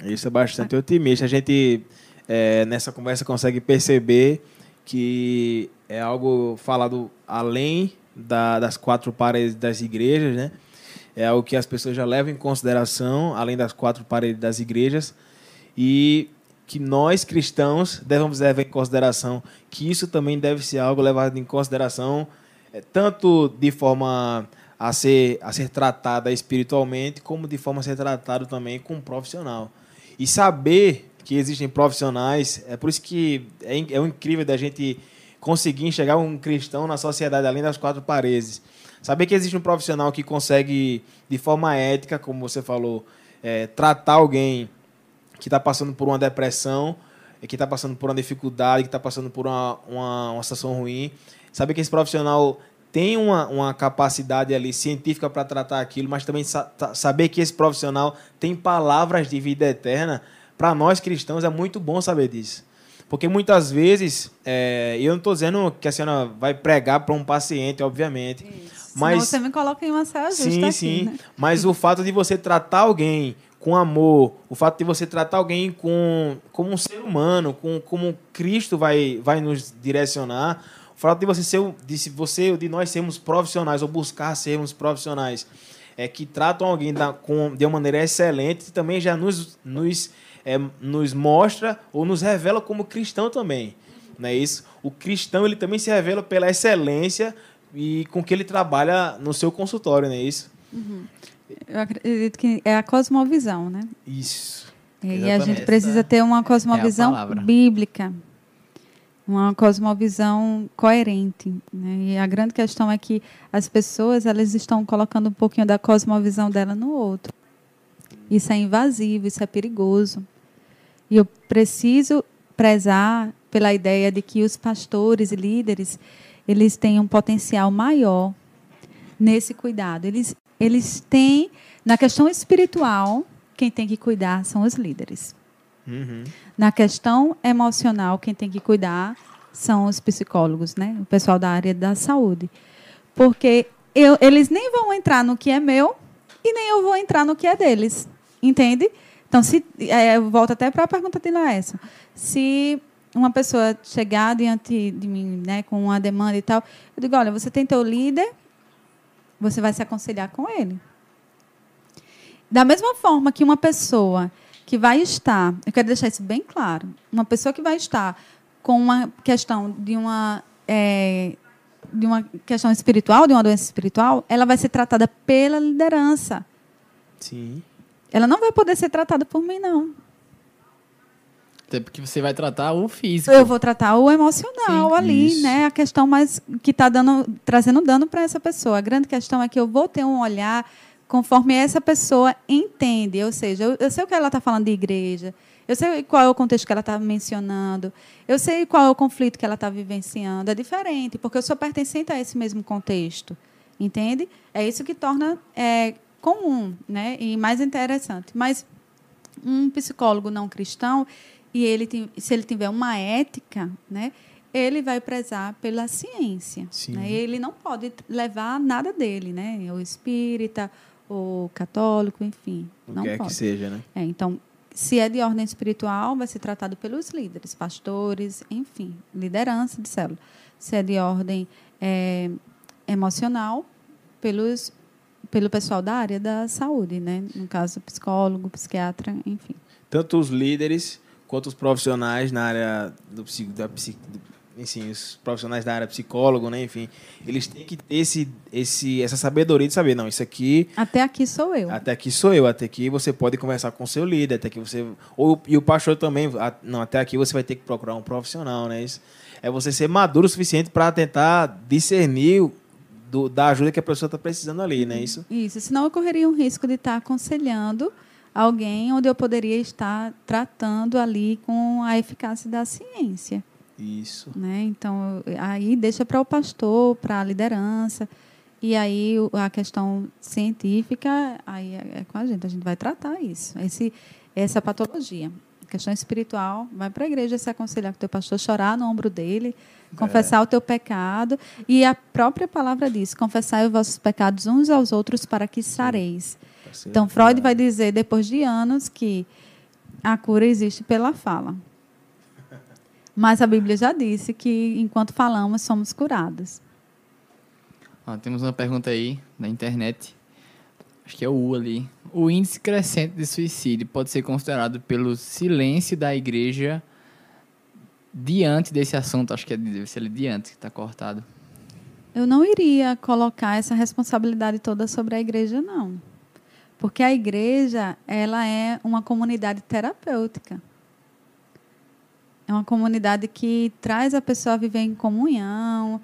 Isso é bastante otimista. A gente, é, nessa conversa, consegue perceber que é algo falado além da- das quatro paredes das igrejas, né? É algo que as pessoas já levam em consideração, além das quatro paredes das igrejas, e que nós cristãos devemos levar em consideração que isso também deve ser algo levado em consideração, é, tanto de forma a ser, a ser tratada espiritualmente, como de forma a ser tratado também com um profissional. E saber que existem profissionais, é por isso que é, é incrível da gente conseguir enxergar um cristão na sociedade além das quatro paredes. Saber que existe um profissional que consegue, de forma ética, como você falou, é, tratar alguém que está passando por uma depressão, eh, que está passando por uma dificuldade, que está passando por uma, uma, uma situação ruim. Saber que esse profissional tem uma, uma capacidade ali científica para tratar aquilo, mas também sa saber que esse profissional tem palavras de vida eterna, para nós cristãos é muito bom saber disso. Porque muitas vezes, é, eu não estou dizendo que a senhora vai pregar para um paciente, obviamente, Mas você me coloca em uma saia justa Sim, aqui, sim. né? Mas o fato de você tratar alguém com amor, o fato de você tratar alguém com, como um ser humano, com, como Cristo vai, vai nos direcionar, o fato de você ser, de você, de nós sermos profissionais ou buscar sermos profissionais, é que tratam alguém da, com, de uma maneira excelente, também já nos, nos, é, nos mostra ou nos revela como cristão também, não é isso? O cristão ele também se revela pela excelência e com que ele trabalha no seu consultório, não é isso? Eu acredito que é a cosmovisão, né? Isso. E aí a Exatamente. gente precisa ter uma cosmovisão palavra. bíblica, uma cosmovisão coerente. Né? E a grande questão é que as pessoas elas estão colocando um pouquinho da cosmovisão dela no outro. Isso é invasivo, isso é perigoso. E eu preciso prezar pela ideia de que os pastores e líderes eles têm um potencial maior nesse cuidado. Eles, eles têm, na questão espiritual, quem tem que cuidar são os líderes. Uhum. Na questão emocional, quem tem que cuidar são os psicólogos, né? O pessoal da área da saúde. Porque eu- eles nem vão entrar no que é meu e nem eu vou entrar no que é deles. Entende? Então, se, é, eu volto até para a pergunta de Laércio. Se uma pessoa chegar diante de mim né, com uma demanda e tal, eu digo, olha, você tem teu líder, você vai se aconselhar com ele. Da mesma forma que uma pessoa que vai estar, eu quero deixar isso bem claro, uma pessoa que vai estar com uma questão de uma é, de uma questão espiritual, de uma doença espiritual, ela vai ser tratada pela liderança. Sim. Ela não vai poder ser tratada por mim, não. Até porque você vai tratar o físico. Eu vou tratar o emocional Sim. ali, Isso. né? A questão mais que está dando, trazendo dano para essa pessoa. A grande questão é que eu vou ter um olhar conforme essa pessoa entende. Ou seja, eu, eu sei o que ela está falando de igreja, eu sei qual é o contexto que ela está mencionando, eu sei qual é o conflito que ela está vivenciando. É diferente, porque eu sou pertencente a esse mesmo contexto. Entende? É isso que torna é, comum né? e mais interessante. Mas um psicólogo não cristão e ele se ele tiver uma ética, né, ele vai prezar pela ciência. Né? Ele não pode levar nada dele, né, ou espírita, ou católico, enfim, O não que é pode. que seja, né? É, então, se é de ordem espiritual, vai ser tratado pelos líderes, pastores, enfim, liderança de célula. Se é de ordem é, emocional, pelos pelo pessoal da área da saúde, né? No caso, psicólogo, psiquiatra, enfim. Tanto os líderes quanto os profissionais na área do psico, da psico, enfim, os profissionais da área psicólogo, né, enfim, eles têm que ter esse, esse, essa sabedoria de saber, não, isso aqui... Até aqui sou eu. Até aqui sou eu, até aqui você pode conversar com o seu líder, até aqui você... Ou, e o pastor também, não, até aqui você vai ter que procurar um profissional, né, isso é você ser maduro o suficiente para tentar discernir do, da ajuda que a pessoa está precisando ali, né, isso? Isso, senão eu correria um risco de estar tá aconselhando alguém onde eu poderia estar tratando ali com a eficácia da ciência. Isso. Né? Então, aí deixa para o pastor, para a liderança. E aí a questão científica, aí é, é com a gente, a gente vai tratar isso, esse, essa patologia. A questão espiritual, vai para a igreja se aconselhar com o teu pastor, chorar no ombro dele, confessar é. o teu pecado. E a própria palavra diz, confessai os vossos pecados uns aos outros para que sareis. Então, Freud vai dizer, depois de anos, que a cura existe pela fala. Mas a Bíblia já disse que enquanto falamos, somos curados. Ah, temos uma pergunta aí na internet. Acho que é o U ali. O índice crescente de suicídio pode ser considerado pelo silêncio da igreja diante desse assunto. Acho que é, deve ser ali diante que está cortado. Eu não iria colocar essa responsabilidade toda sobre a igreja, não. Porque a igreja, ela é uma comunidade terapêutica. É uma comunidade que traz a pessoa a viver em comunhão.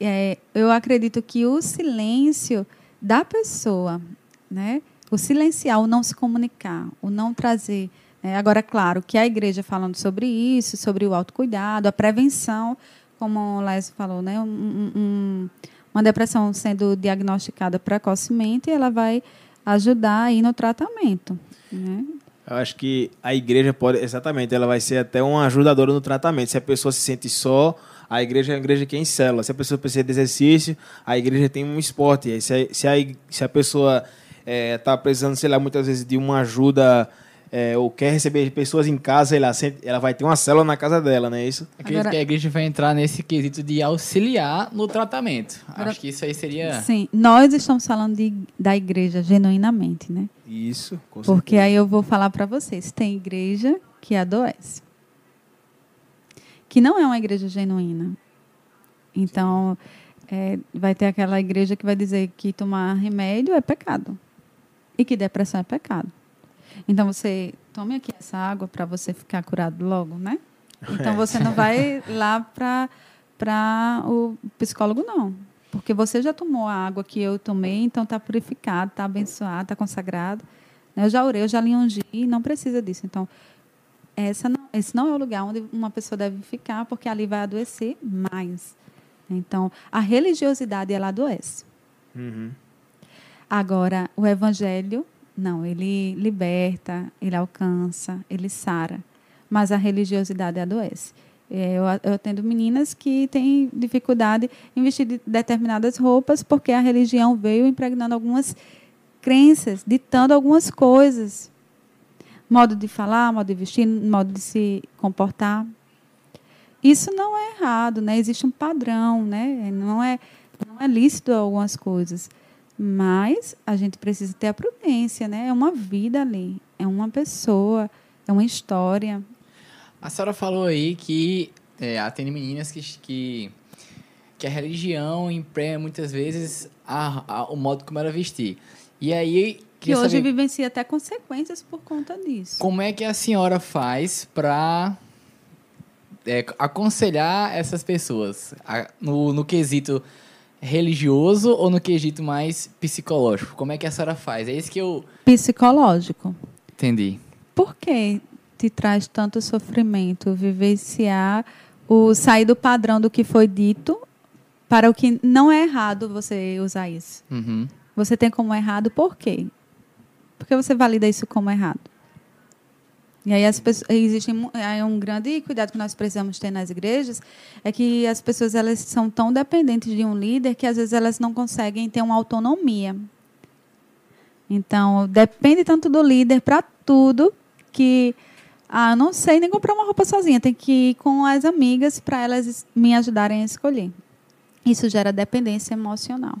É, eu acredito que o silêncio da pessoa, né? o silenciar, o não se comunicar, o não trazer. É, agora, claro, que a igreja falando sobre isso, sobre o autocuidado, a prevenção, como o Lésio falou, né? Um, um, uma depressão sendo diagnosticada precocemente, ela vai ajudar aí no tratamento. Né? Eu acho que a igreja pode, exatamente, ela vai ser até uma ajudadora no tratamento. Se a pessoa se sente só, a igreja é uma igreja que é em célula. Se a pessoa precisa de exercício, a igreja tem um esporte. Se a, se a, se a pessoa está é, tá precisando, sei lá, muitas vezes de uma ajuda é, ou quer receber pessoas em casa, ela, ela vai ter uma célula na casa dela, não é isso? Acredito Agora, que a igreja vai entrar nesse quesito de auxiliar no tratamento. Agora, Acho que isso aí seria. Sim, nós estamos falando de, da igreja genuinamente, né? Isso, com Porque aí eu vou falar para vocês: tem igreja que adoece, que não é uma igreja genuína. Então, é, vai ter aquela igreja que vai dizer que tomar remédio é pecado e que depressão é pecado. Então você tome aqui essa água para você ficar curado logo, né? *laughs* Então é. você não vai lá para para o psicólogo não, porque você já tomou a água que eu tomei, então está purificado, está abençoado, está consagrado. Eu já orei, eu já lhe ungi, não precisa disso. Então essa não, esse não é o lugar onde uma pessoa deve ficar, porque ali vai adoecer mais. Então a religiosidade ela adoece. Uhum. Agora o evangelho não, ele liberta, ele alcança, ele sara. Mas a religiosidade adoece. É, eu, atendo meninas que têm dificuldade em vestir determinadas roupas porque a religião veio impregnando algumas crenças, ditando algumas coisas. Modo de falar, modo de vestir, modo de se comportar. Isso não é errado, né? Existe um padrão, né? Não é, não é lícito algumas coisas. Mas a gente precisa ter a prudência, né? É uma vida ali, é uma pessoa, é uma história. A senhora falou aí que é, atende meninas que, que, que a religião emprega muitas vezes a, a, o modo como ela vestir. E aí. Que hoje saber, vivencia até consequências por conta disso. Como é que a senhora faz para é, aconselhar essas pessoas a, no, no quesito religioso ou no quesito mais psicológico? Como é que a senhora faz? É isso que eu. Psicológico. Entendi. Por que te traz tanto sofrimento vivenciar o sair do padrão do que foi dito para o que não é errado você usar isso? Uhum. Você tem como errado por quê? Por que você valida isso como errado? E aí as pessoas, existe um grande cuidado que nós precisamos ter nas igrejas é que as pessoas elas são tão dependentes de um líder que às vezes elas não conseguem ter uma autonomia. Então depende tanto do líder para tudo que ah, não sei nem comprar uma roupa sozinha, tem que ir com as amigas para elas me ajudarem a escolher. Isso gera dependência emocional.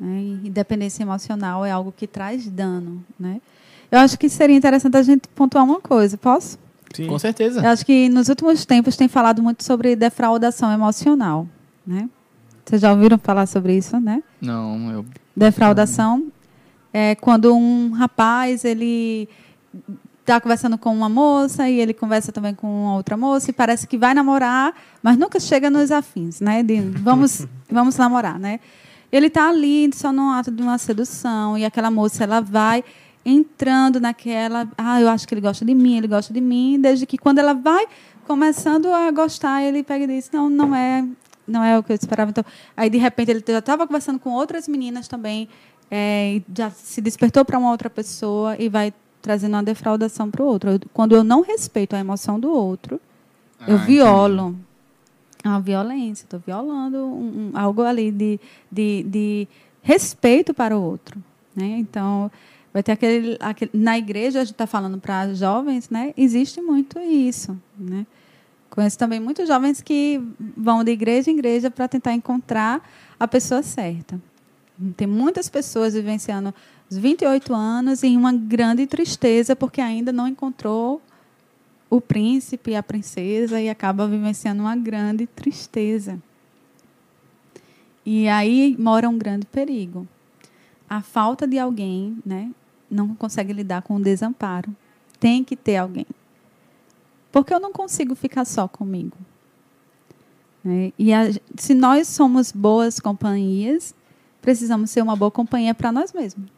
Né? E dependência emocional é algo que traz dano. Né? Eu acho que seria interessante a gente pontuar uma coisa, posso? Sim. Com certeza. Eu acho que nos últimos tempos tem falado muito sobre defraudação emocional. Né? Vocês já ouviram falar sobre isso, né? Não, eu. Defraudação é quando um rapaz ele está conversando com uma moça e ele conversa também com outra moça e parece que vai namorar, mas nunca chega nos afins, né? De vamos, *laughs* vamos namorar, né? Ele está ali só no ato de uma sedução e aquela moça ela vai entrando naquela, ah, eu acho que ele gosta de mim, ele gosta de mim, desde que quando ela vai começando a gostar, ele pega e diz, não, não é, não é o que eu esperava. Então, aí de repente ele já estava conversando com outras meninas também, é, já se despertou para uma outra pessoa e vai trazendo uma defraudação para o outro. Eu, quando eu não respeito a emoção do outro, eu Ah, violo. É uma violência, estou violando um- um- algo ali de, de, de respeito para o outro. Né? Então, vai ter aquele, aquele. Na igreja, a gente está falando para jovens, né? existe muito isso. Né? Conheço também muitos jovens que vão de igreja em igreja para tentar encontrar a pessoa certa. Tem muitas pessoas vivenciando os 28 anos em uma grande tristeza porque ainda não encontrou o príncipe e a princesa e acaba vivenciando uma grande tristeza. E aí mora um grande perigo. A falta de alguém, né, não consegue lidar com o desamparo. Tem que ter alguém. Porque eu não consigo ficar só comigo. né? E a- se nós somos boas companhias, precisamos ser uma boa companhia para nós mesmos.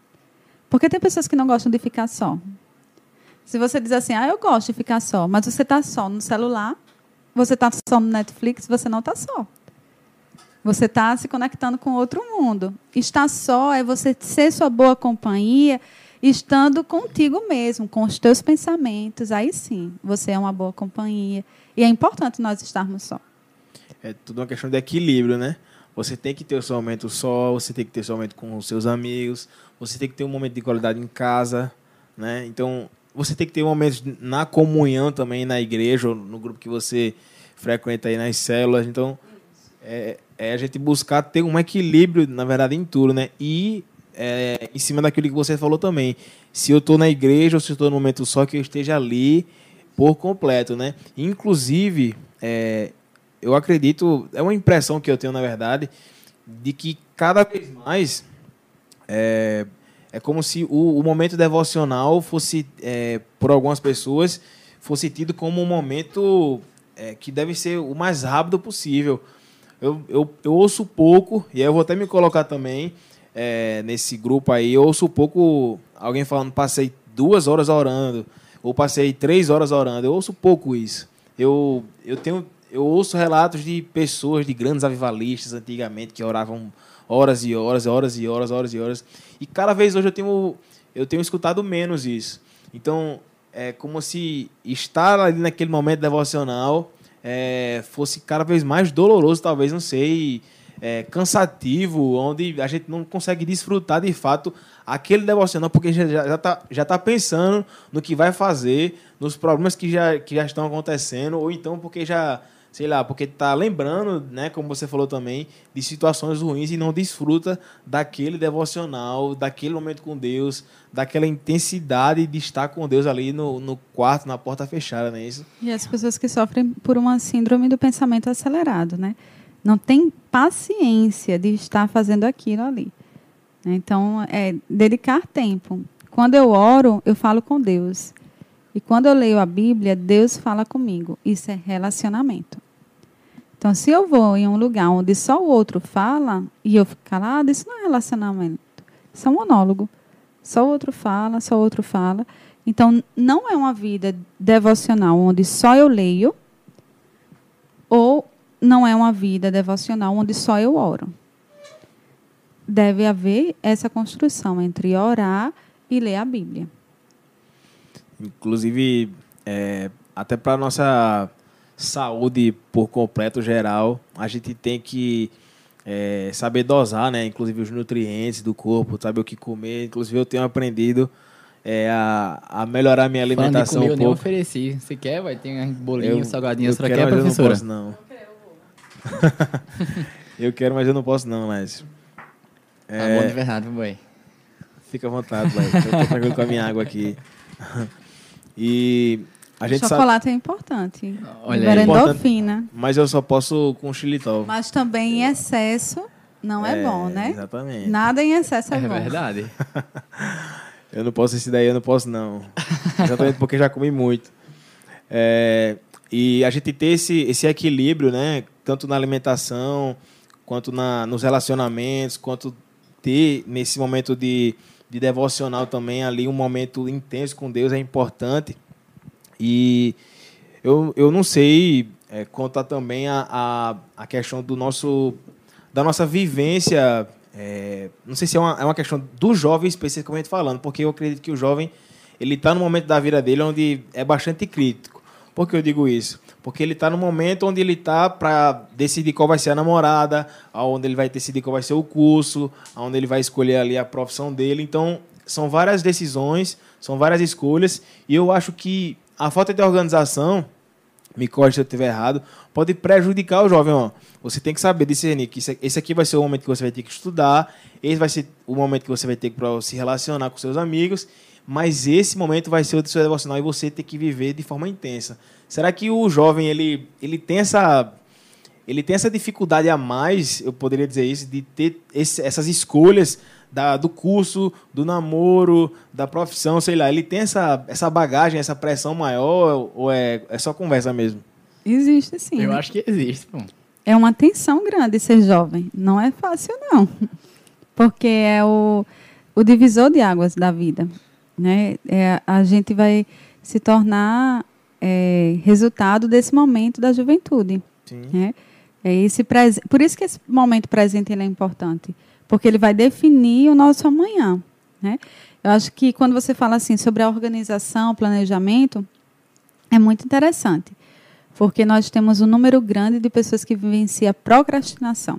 Porque tem pessoas que não gostam de ficar só. Se você diz assim, ah, eu gosto de ficar só, mas você está só no celular, você está só no Netflix, você não está só. Você está se conectando com outro mundo. Estar só é você ser sua boa companhia, estando contigo mesmo, com os teus pensamentos. Aí sim, você é uma boa companhia. E é importante nós estarmos só. É tudo uma questão de equilíbrio, né? Você tem que ter o seu momento só, você tem que ter o seu momento com os seus amigos, você tem que ter um momento de qualidade em casa, né? Então, você tem que ter momentos na comunhão também, na igreja, ou no grupo que você frequenta aí nas células. Então, é, é a gente buscar ter um equilíbrio, na verdade, em tudo, né? E é, em cima daquilo que você falou também. Se eu estou na igreja ou se estou no momento só, que eu esteja ali por completo, né? Inclusive, é, eu acredito, é uma impressão que eu tenho, na verdade, de que cada vez mais é, é como se o, o momento devocional fosse, é, por algumas pessoas, fosse tido como um momento é, que deve ser o mais rápido possível. Eu, eu, eu ouço pouco, e aí eu vou até me colocar também é, nesse grupo aí, eu ouço pouco alguém falando, passei duas horas orando, ou passei três horas orando. Eu ouço pouco isso. Eu, eu tenho eu ouço relatos de pessoas, de grandes avivalistas antigamente, que oravam horas e horas, horas e horas, horas e horas. E cada vez hoje eu tenho, eu tenho escutado menos isso. Então, é como se estar ali naquele momento devocional é, fosse cada vez mais doloroso, talvez, não sei, é, cansativo, onde a gente não consegue desfrutar de fato aquele devocional, porque já está já tá, já tá pensando no que vai fazer, nos problemas que já, que já estão acontecendo, ou então porque já, sei lá, porque está lembrando, né, como você falou também, de situações ruins e não desfruta daquele devocional, daquele momento com Deus, daquela intensidade de estar com Deus ali no, no quarto, na porta fechada, não é isso? E as pessoas que sofrem por uma síndrome do pensamento acelerado, né? Não tem paciência de estar fazendo aquilo ali. Então, é dedicar tempo. Quando eu oro, eu falo com Deus. E quando eu leio a Bíblia, Deus fala comigo. Isso é relacionamento. Então, se eu vou em um lugar onde só o outro fala e eu fico calado, isso não é relacionamento. Isso é um monólogo. Só o outro fala, só o outro fala. Então, não é uma vida devocional onde só eu leio, ou não é uma vida devocional onde só eu oro. Deve haver essa construção entre orar e ler a Bíblia. Inclusive, é, até para nossa saúde por completo geral, a gente tem que é, saber dosar, né? Inclusive os nutrientes do corpo, saber o que comer. Inclusive eu tenho aprendido é, a, a melhorar minha Falando de alimentação comer, eu um nem pouco. ofereci. Você quer? Vai ter um bolinho, Eu- salgadinho. eu senhora quero, quer, mas professora? Eu não posso, não. *laughs* eu quero, mas eu não posso, não, mas. Tá bom de verdade, boy. Fica à vontade, vai. Eu tô tranquilo com a minha água aqui. *laughs* E a gente sabe. Chocolate é importante. Olha aí. endorfina. Mas eu só posso com xilitol. Mas também em excesso não é, bom, né? Exatamente. Nada em excesso é, É bom. verdade. *laughs* Eu não posso esse daí, eu não posso não. Exatamente porque já comi muito. É, e a gente ter esse, esse equilíbrio, né? Tanto na alimentação, quanto na, nos relacionamentos, quanto ter nesse momento de, de devocional também ali um momento intenso com Deus é importante. E eu, eu não sei é, contar também a, a, a questão do nosso da nossa vivência. é, não sei se é uma, é uma questão do jovem especificamente falando, porque eu acredito que o jovem ele está no momento da vida dele onde é bastante crítico. Por que eu digo isso? Porque ele está no momento onde ele está para decidir qual vai ser a namorada, onde ele vai decidir qual vai ser o curso, onde ele vai escolher ali a profissão dele. Então, são várias decisões, são várias escolhas, e eu acho que a falta de organização, me corrija se eu estiver errado, pode prejudicar o jovem. Ó. Você tem que saber discernir que esse aqui vai ser o momento que você vai ter que estudar, esse vai ser o momento que você vai ter para se relacionar com seus amigos, mas esse momento vai ser o seu devocional e você ter que viver de forma intensa. Será que o jovem ele, ele tem essa ele tem essa dificuldade a mais, eu poderia dizer isso, de ter esse- essas escolhas da, do curso, do namoro, da profissão, sei lá. Ele tem essa, essa bagagem, essa pressão maior ou é, é só conversa mesmo? Existe sim. Eu né? acho que existe, pô. É uma tensão grande ser jovem. Não é fácil, não. Porque é o, o divisor de águas da vida. Né? É, a gente vai se tornar é, resultado desse momento da juventude. Sim. né? É esse Por isso que esse momento presente é importante. Porque ele vai definir o nosso amanhã. Né? Eu acho que quando você fala assim sobre a organização, planejamento, é muito interessante. Porque nós temos um número grande de pessoas que vivenciam procrastinação.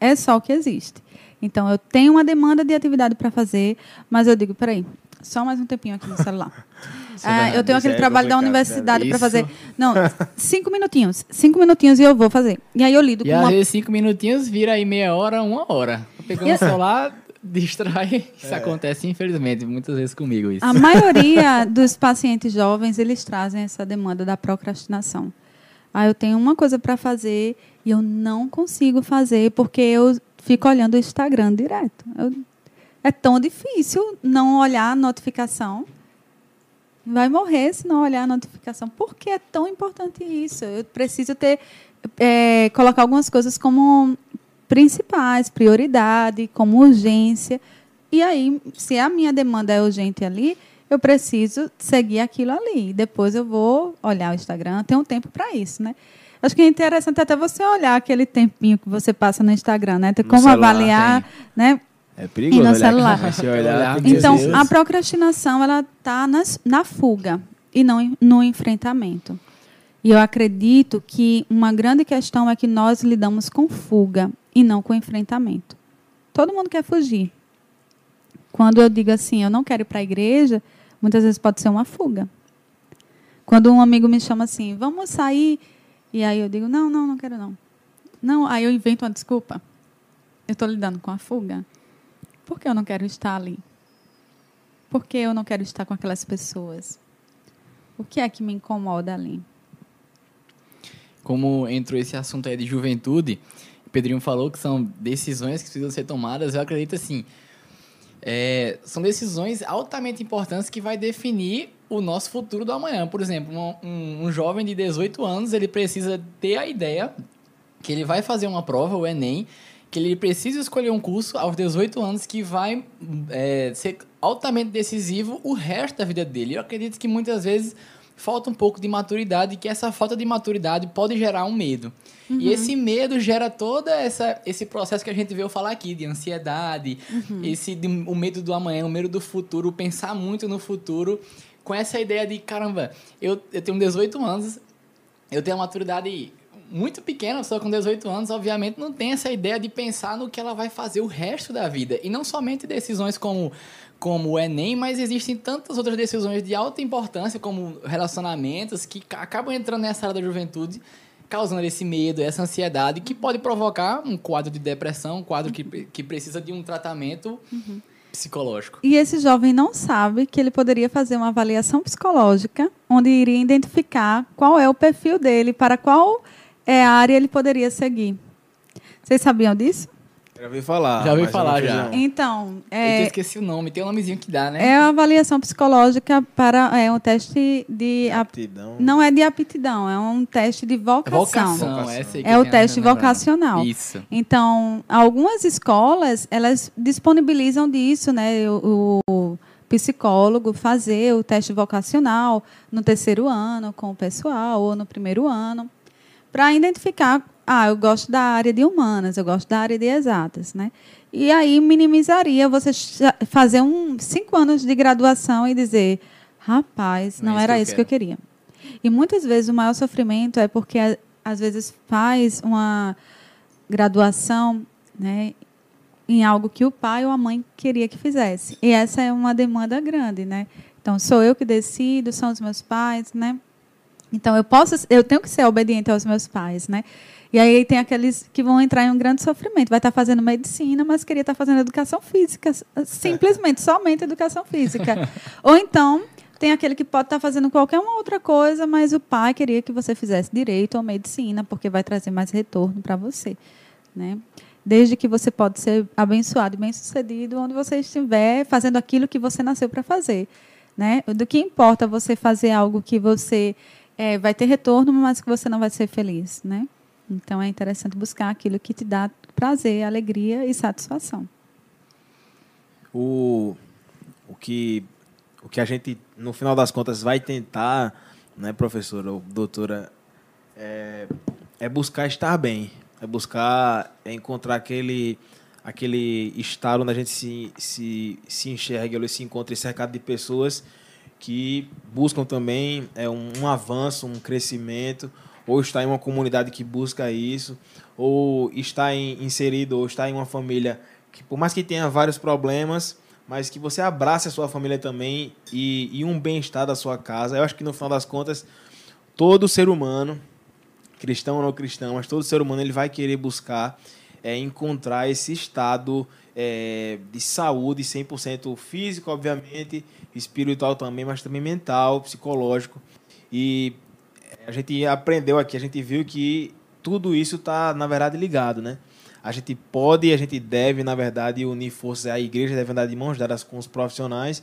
É só o que existe. Então, eu tenho uma demanda de atividade para fazer, mas eu digo, peraí, só mais um tempinho aqui no celular. *laughs* É Ah, eu tenho aquele é trabalho da universidade para fazer. *laughs* Não, *laughs* cinco minutinhos. Cinco minutinhos e eu vou fazer. E aí eu lido E com às uma vezes cinco minutinhos vira aí meia hora, uma hora. Pegando E- o celular, distrai. Isso É. acontece, infelizmente, muitas vezes comigo isso. A maioria dos pacientes jovens, eles trazem essa demanda da procrastinação. Ah, eu tenho uma coisa para fazer e eu não consigo fazer porque eu fico olhando o Instagram direto. Eu- é tão difícil não olhar a notificação. Vai morrer se não olhar a notificação. Por que é tão importante isso? Eu preciso ter é, colocar algumas coisas como principais, prioridade, como urgência. E aí, se a minha demanda é urgente ali, eu preciso seguir aquilo ali. Depois eu vou olhar o Instagram, tem um tempo para isso, né? Acho que é interessante até você olhar aquele tempinho que você passa no Instagram, né? Tem No como celular, avaliar, né? É perigoso E no olhar celular. olhar, tem Então, a procrastinação ela está na fuga e não no enfrentamento. E eu acredito que uma grande questão é que nós lidamos com fuga e não com enfrentamento. Todo mundo quer fugir. Quando eu digo assim, eu não quero ir para a igreja, muitas vezes pode ser uma fuga. Quando um amigo me chama assim, vamos sair, e aí eu digo, não, não, não quero não. Não, aí eu invento uma desculpa. Eu estou lidando com a fuga. Por que eu não quero estar ali? Por que eu não quero estar com aquelas pessoas? O que é que me incomoda ali? Como entrou esse assunto aí de juventude, o Pedrinho falou que são decisões que precisam ser tomadas. Eu acredito assim, é, são decisões altamente importantes que vai definir o nosso futuro do amanhã. Por exemplo, um, um- jovem de 18 anos, ele precisa ter a ideia que ele vai fazer uma prova, o Enem, que ele precisa escolher um curso aos 18 anos que vai é, ser altamente decisivo o resto da vida dele. Eu acredito que muitas vezes falta um pouco de maturidade e que essa falta de maturidade pode gerar um medo. E esse medo gera todo essa, esse processo que a gente veio falar aqui, de ansiedade, esse de- o medo do amanhã, o medo do futuro, pensar muito no futuro, com essa ideia de, caramba, eu, eu tenho 18 anos, eu tenho uma maturidade muito pequena, só com 18 anos, obviamente não tem essa ideia de pensar no que ela vai fazer o resto da vida. E não somente decisões como, como o Enem, mas existem tantas outras decisões de alta importância, como relacionamentos, que ca- acabam entrando nessa área da juventude causando esse medo, essa ansiedade, que pode provocar um quadro de depressão, um quadro que, que precisa de um tratamento psicológico. E esse jovem não sabe que ele poderia fazer uma avaliação psicológica, onde iria identificar qual é o perfil dele, para qual é a área ele poderia seguir. Vocês sabiam disso? Já ouvi falar. Já ouvi eu falar, já. não. Então, Eu é, esqueci o nome, tem um nomezinho que dá, né? é a avaliação psicológica para é um teste de ap- Aptidão. não é de aptidão, é um teste de vocação. Vocação, Vocação. essa aí É eu o teste vocacional. Isso. Então, algumas escolas, elas disponibilizam disso, né? O, o psicólogo fazer o teste vocacional no terceiro ano com o pessoal ou no primeiro ano, para identificar, ah, eu gosto da área de humanas, eu gosto da área de exatas, né? E aí minimizaria você fazer um cinco anos de graduação e dizer, rapaz, Não é não isso era que eu isso que eu queria. E muitas vezes o maior sofrimento é porque às vezes faz uma graduação, né, em algo que o pai ou a mãe queria que fizesse. E essa é uma demanda grande, né? Então sou eu que decido, são os meus pais, né? Então eu posso, eu tenho que ser obediente aos meus pais, né? E aí tem aqueles que vão entrar em um grande sofrimento. Vai estar fazendo medicina, mas queria estar fazendo educação física, simplesmente somente educação física. *laughs* ou então tem aquele que pode estar fazendo qualquer uma outra coisa, mas o pai queria que você fizesse direito ou medicina, porque vai trazer mais retorno para você, né? Desde que você pode ser abençoado e bem-sucedido onde você estiver fazendo aquilo que você nasceu para fazer, né? Do que importa você fazer algo que você eh, vai ter retorno, mas que você não vai ser feliz, né? Então é interessante buscar aquilo que te dá prazer, alegria e satisfação. o, o que o que a gente no final das contas vai tentar né professora ou doutora é, é buscar estar bem é buscar é encontrar aquele aquele estado onde a gente se, se, se enxerga se encontra cercado de pessoas que buscam também é, um, um avanço, um crescimento, ou está em uma comunidade que busca isso, ou está em, inserido, ou está em uma família que, por mais que tenha vários problemas, mas que você abrace a sua família também e, e um bem-estar da sua casa. Eu acho que no final das contas, todo ser humano, cristão ou não cristão, mas todo ser humano ele vai querer buscar é, encontrar esse estado é, de saúde 100% físico, obviamente, espiritual também, mas também mental, psicológico. E a gente aprendeu aqui, a gente viu que tudo isso está, na verdade, ligado, né? A gente pode a gente deve, na verdade, unir forças. A igreja deve andar de mãos dadas com os profissionais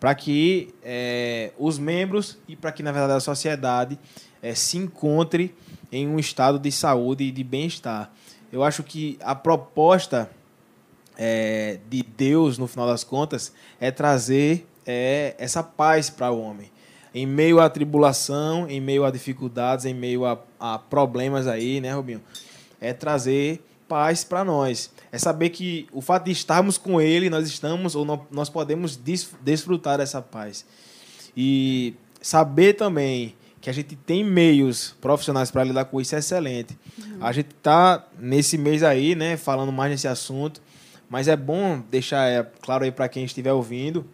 para que é, os membros e para que, na verdade, a sociedade é, se encontre em um estado de saúde e de bem-estar. Eu acho que a proposta é, de Deus, no final das contas, é trazer é, essa paz para o homem. Em meio à tribulação, em meio a dificuldades, em meio a, a problemas aí, né, Rubinho? É trazer paz para nós. É saber que o fato de estarmos com Ele, nós estamos ou nó- nós podemos des- desfrutar dessa paz. E saber também que a gente tem meios profissionais para lidar com isso é excelente. A gente tá nesse mês aí, né, falando mais nesse assunto, mas é bom deixar é, claro aí para quem estiver ouvindo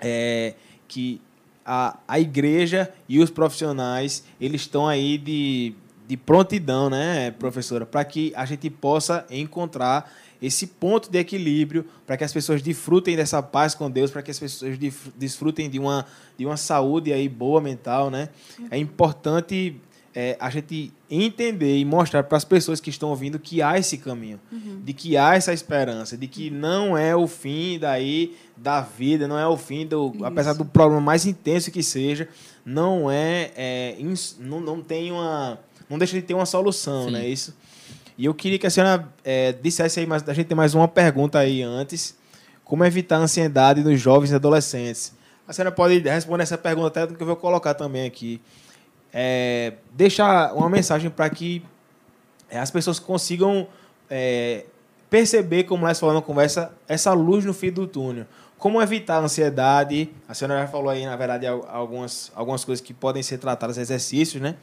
é, que a, a igreja e os profissionais eles estão aí de, de prontidão, né, professora, para que a gente possa encontrar esse ponto de equilíbrio para que as pessoas desfrutem dessa paz com Deus, para que as pessoas desfrutem de uma, de uma saúde aí boa mental, né? É importante é, a gente entender e mostrar para as pessoas que estão ouvindo que há esse caminho, de que há essa esperança, de que não é o fim daí da vida, não é o fim do, apesar do problema mais intenso que seja, não é, é, ins- não, não tem uma, não deixa de ter uma solução, Sim. né? Isso. E eu queria que a senhora é, dissesse aí, mas a gente tem mais uma pergunta aí antes. Como evitar a ansiedade nos jovens e adolescentes? A senhora pode responder essa pergunta até que eu vou colocar também aqui. É, deixar uma mensagem para que é, as pessoas consigam é, perceber, como nós falamos na conversa, essa luz no fim do túnel. Como evitar a ansiedade? A senhora já falou aí, na verdade, al- algumas, algumas coisas que podem ser tratadas, exercícios, né?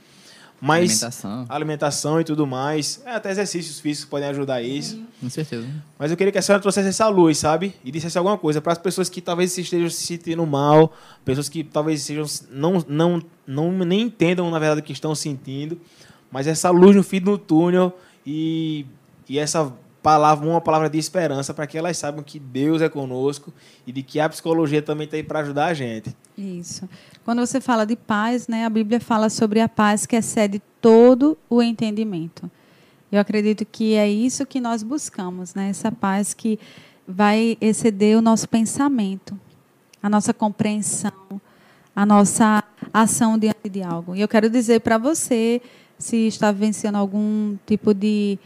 Mas Alimentação. alimentação e tudo mais. É, até exercícios físicos podem ajudar a isso. Com certeza. Mas eu queria que a senhora trouxesse essa luz, sabe? E dissesse alguma coisa para as pessoas que talvez se estejam se sentindo mal, pessoas que talvez sejam não, não, não nem entendam na verdade o que estão sentindo, mas essa luz no fim do túnel e, e essa palavra, uma palavra de esperança para que elas saibam que Deus é conosco e de que a psicologia também está aí para ajudar a gente. Isso. Quando você fala de paz, né, a Bíblia fala sobre a paz que excede todo o entendimento. Eu acredito que é isso que nós buscamos, né? Essa paz que vai exceder o nosso pensamento, a nossa compreensão, a nossa ação diante de algo. E eu quero dizer para você, se está vivenciando algum tipo de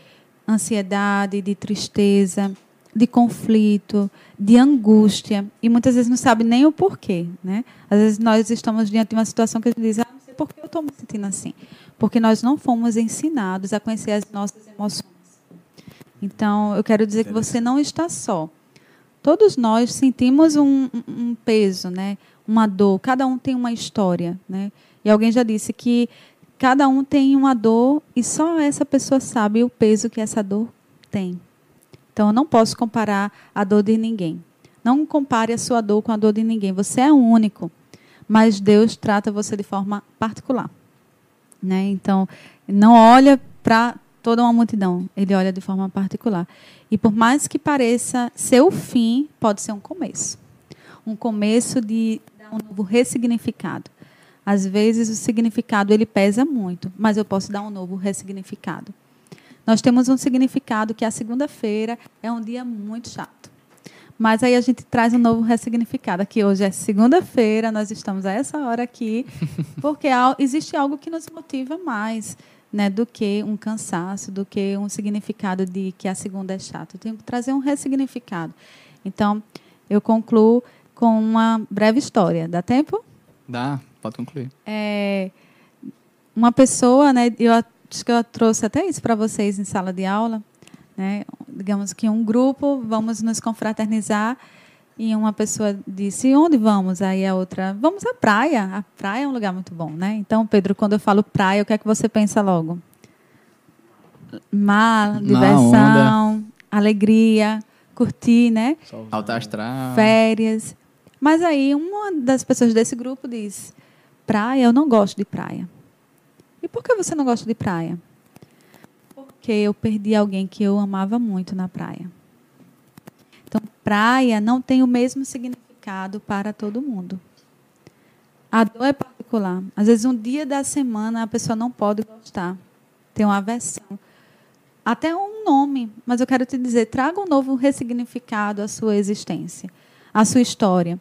ansiedade, de tristeza, de conflito, de angústia, e muitas vezes não sabe nem o porquê, né? Às vezes nós estamos diante de uma situação que a gente diz, ah, não sei por que eu estou me sentindo assim. Porque nós não fomos ensinados a conhecer as nossas emoções. Então, eu quero dizer que você não está só. Todos nós sentimos um, um peso, né? uma dor, cada um tem uma história. Né? E alguém já disse que cada um tem uma dor e só essa pessoa sabe o peso que essa dor tem. Então, eu não posso comparar a dor de ninguém. Não compare a sua dor com a dor de ninguém. Você é único, mas Deus trata você de forma particular. Né? Então, não olha para toda uma multidão, ele olha de forma particular. E por mais que pareça ser o fim, pode ser um começo. Um começo de dar um novo ressignificado. Às vezes o significado ele pesa muito, mas eu posso dar um novo ressignificado. Nós temos um significado que a segunda-feira é um dia muito chato. Mas aí a gente traz um novo ressignificado. Aqui hoje é segunda-feira, nós estamos a essa hora aqui, *laughs* porque existe algo que nos motiva mais né, do que um cansaço, do que um significado de que a segunda é chata. Eu tenho que trazer um ressignificado. Então, eu concluo com uma breve história. Dá tempo? Dá, pode concluir. É, uma pessoa, né, eu acho que eu trouxe até isso para vocês em sala de aula, né, digamos que um grupo, vamos nos confraternizar, e uma pessoa disse, onde vamos? Aí a outra, vamos à praia. A praia é um lugar muito bom, né? Então, Pedro, quando eu falo praia, o que é que você pensa logo? Mar, diversão, alegria, curtir, né? Alta astral. Férias. Mas aí uma das pessoas desse grupo diz, praia, eu não gosto de praia. E por que você não gosta de praia? Porque eu perdi alguém que eu amava muito na praia. Então, praia não tem o mesmo significado para todo mundo. A dor é particular. Às vezes, um dia da semana a pessoa não pode gostar, tem uma aversão. Até um nome, mas eu quero te dizer: traga um novo ressignificado à sua existência, à sua história.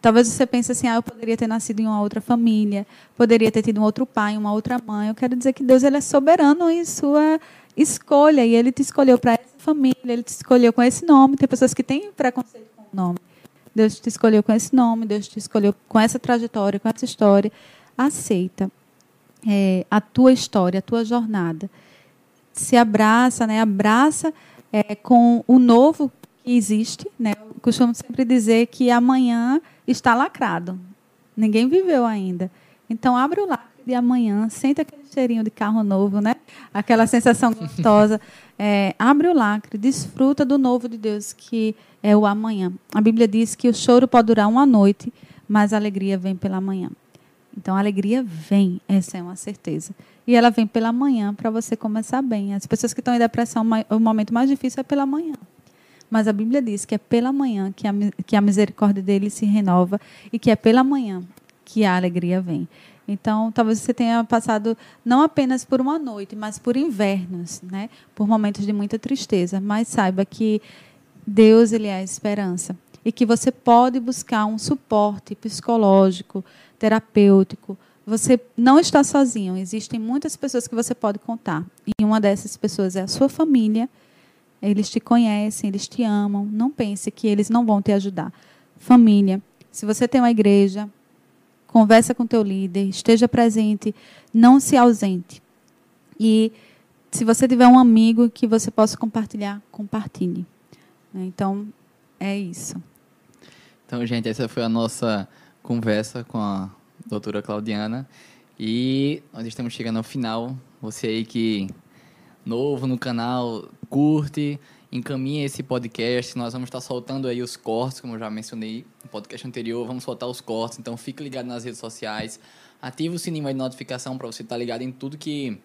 Talvez você pense assim, ah, eu poderia ter nascido em uma outra família, poderia ter tido um outro pai, uma outra mãe. Eu quero dizer que Deus ele é soberano em sua escolha e ele te escolheu para essa família, ele te escolheu com esse nome. Tem pessoas que têm preconceito com o nome. Deus te escolheu com esse nome, Deus te escolheu com essa trajetória, com essa história. Aceita é, a tua história, a tua jornada. Se abraça, né? Abraça é, com o novo que existe, né? Eu costumo sempre dizer que amanhã está lacrado. Ninguém viveu ainda. Então abre o lacre de amanhã, sente aquele cheirinho de carro novo, né? Aquela sensação gostosa. *laughs* É, abre o lacre, desfruta do novo de Deus que é o amanhã. A Bíblia diz que o choro pode durar uma noite, mas a alegria vem pela manhã. Então a alegria vem, essa é uma certeza. E ela vem pela manhã para você começar bem. As pessoas que estão em depressão, o momento mais difícil é pela manhã. Mas a Bíblia diz que é pela manhã que a, que a misericórdia dele se renova e que é pela manhã que a alegria vem. Então, talvez você tenha passado não apenas por uma noite, mas por invernos, né? Por momentos de muita tristeza, mas saiba que Deus ele é a esperança e que você pode buscar um suporte psicológico, terapêutico. Você não está sozinho, existem muitas pessoas que você pode contar. E uma dessas pessoas é a sua família eles te conhecem, eles te amam. Não pense que eles não vão te ajudar. Família. Se você tem uma igreja, conversa com teu líder, esteja presente, não se ausente. E se você tiver um amigo que você possa compartilhar, compartilhe. Então, é isso. Então, gente, essa foi a nossa conversa com a doutora Claudiana. E nós estamos chegando ao final. Você aí que novo no canal, curte, encaminha esse podcast. Nós vamos estar soltando aí os cortes, como eu já mencionei no podcast anterior. Vamos soltar os cortes, então fique ligado nas redes sociais. Ative o sininho de notificação para você estar ligado em tudo que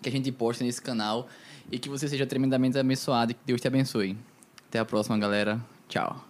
que a gente posta nesse canal e que você seja tremendamente abençoado e que Deus te abençoe. Até a próxima, galera. Tchau.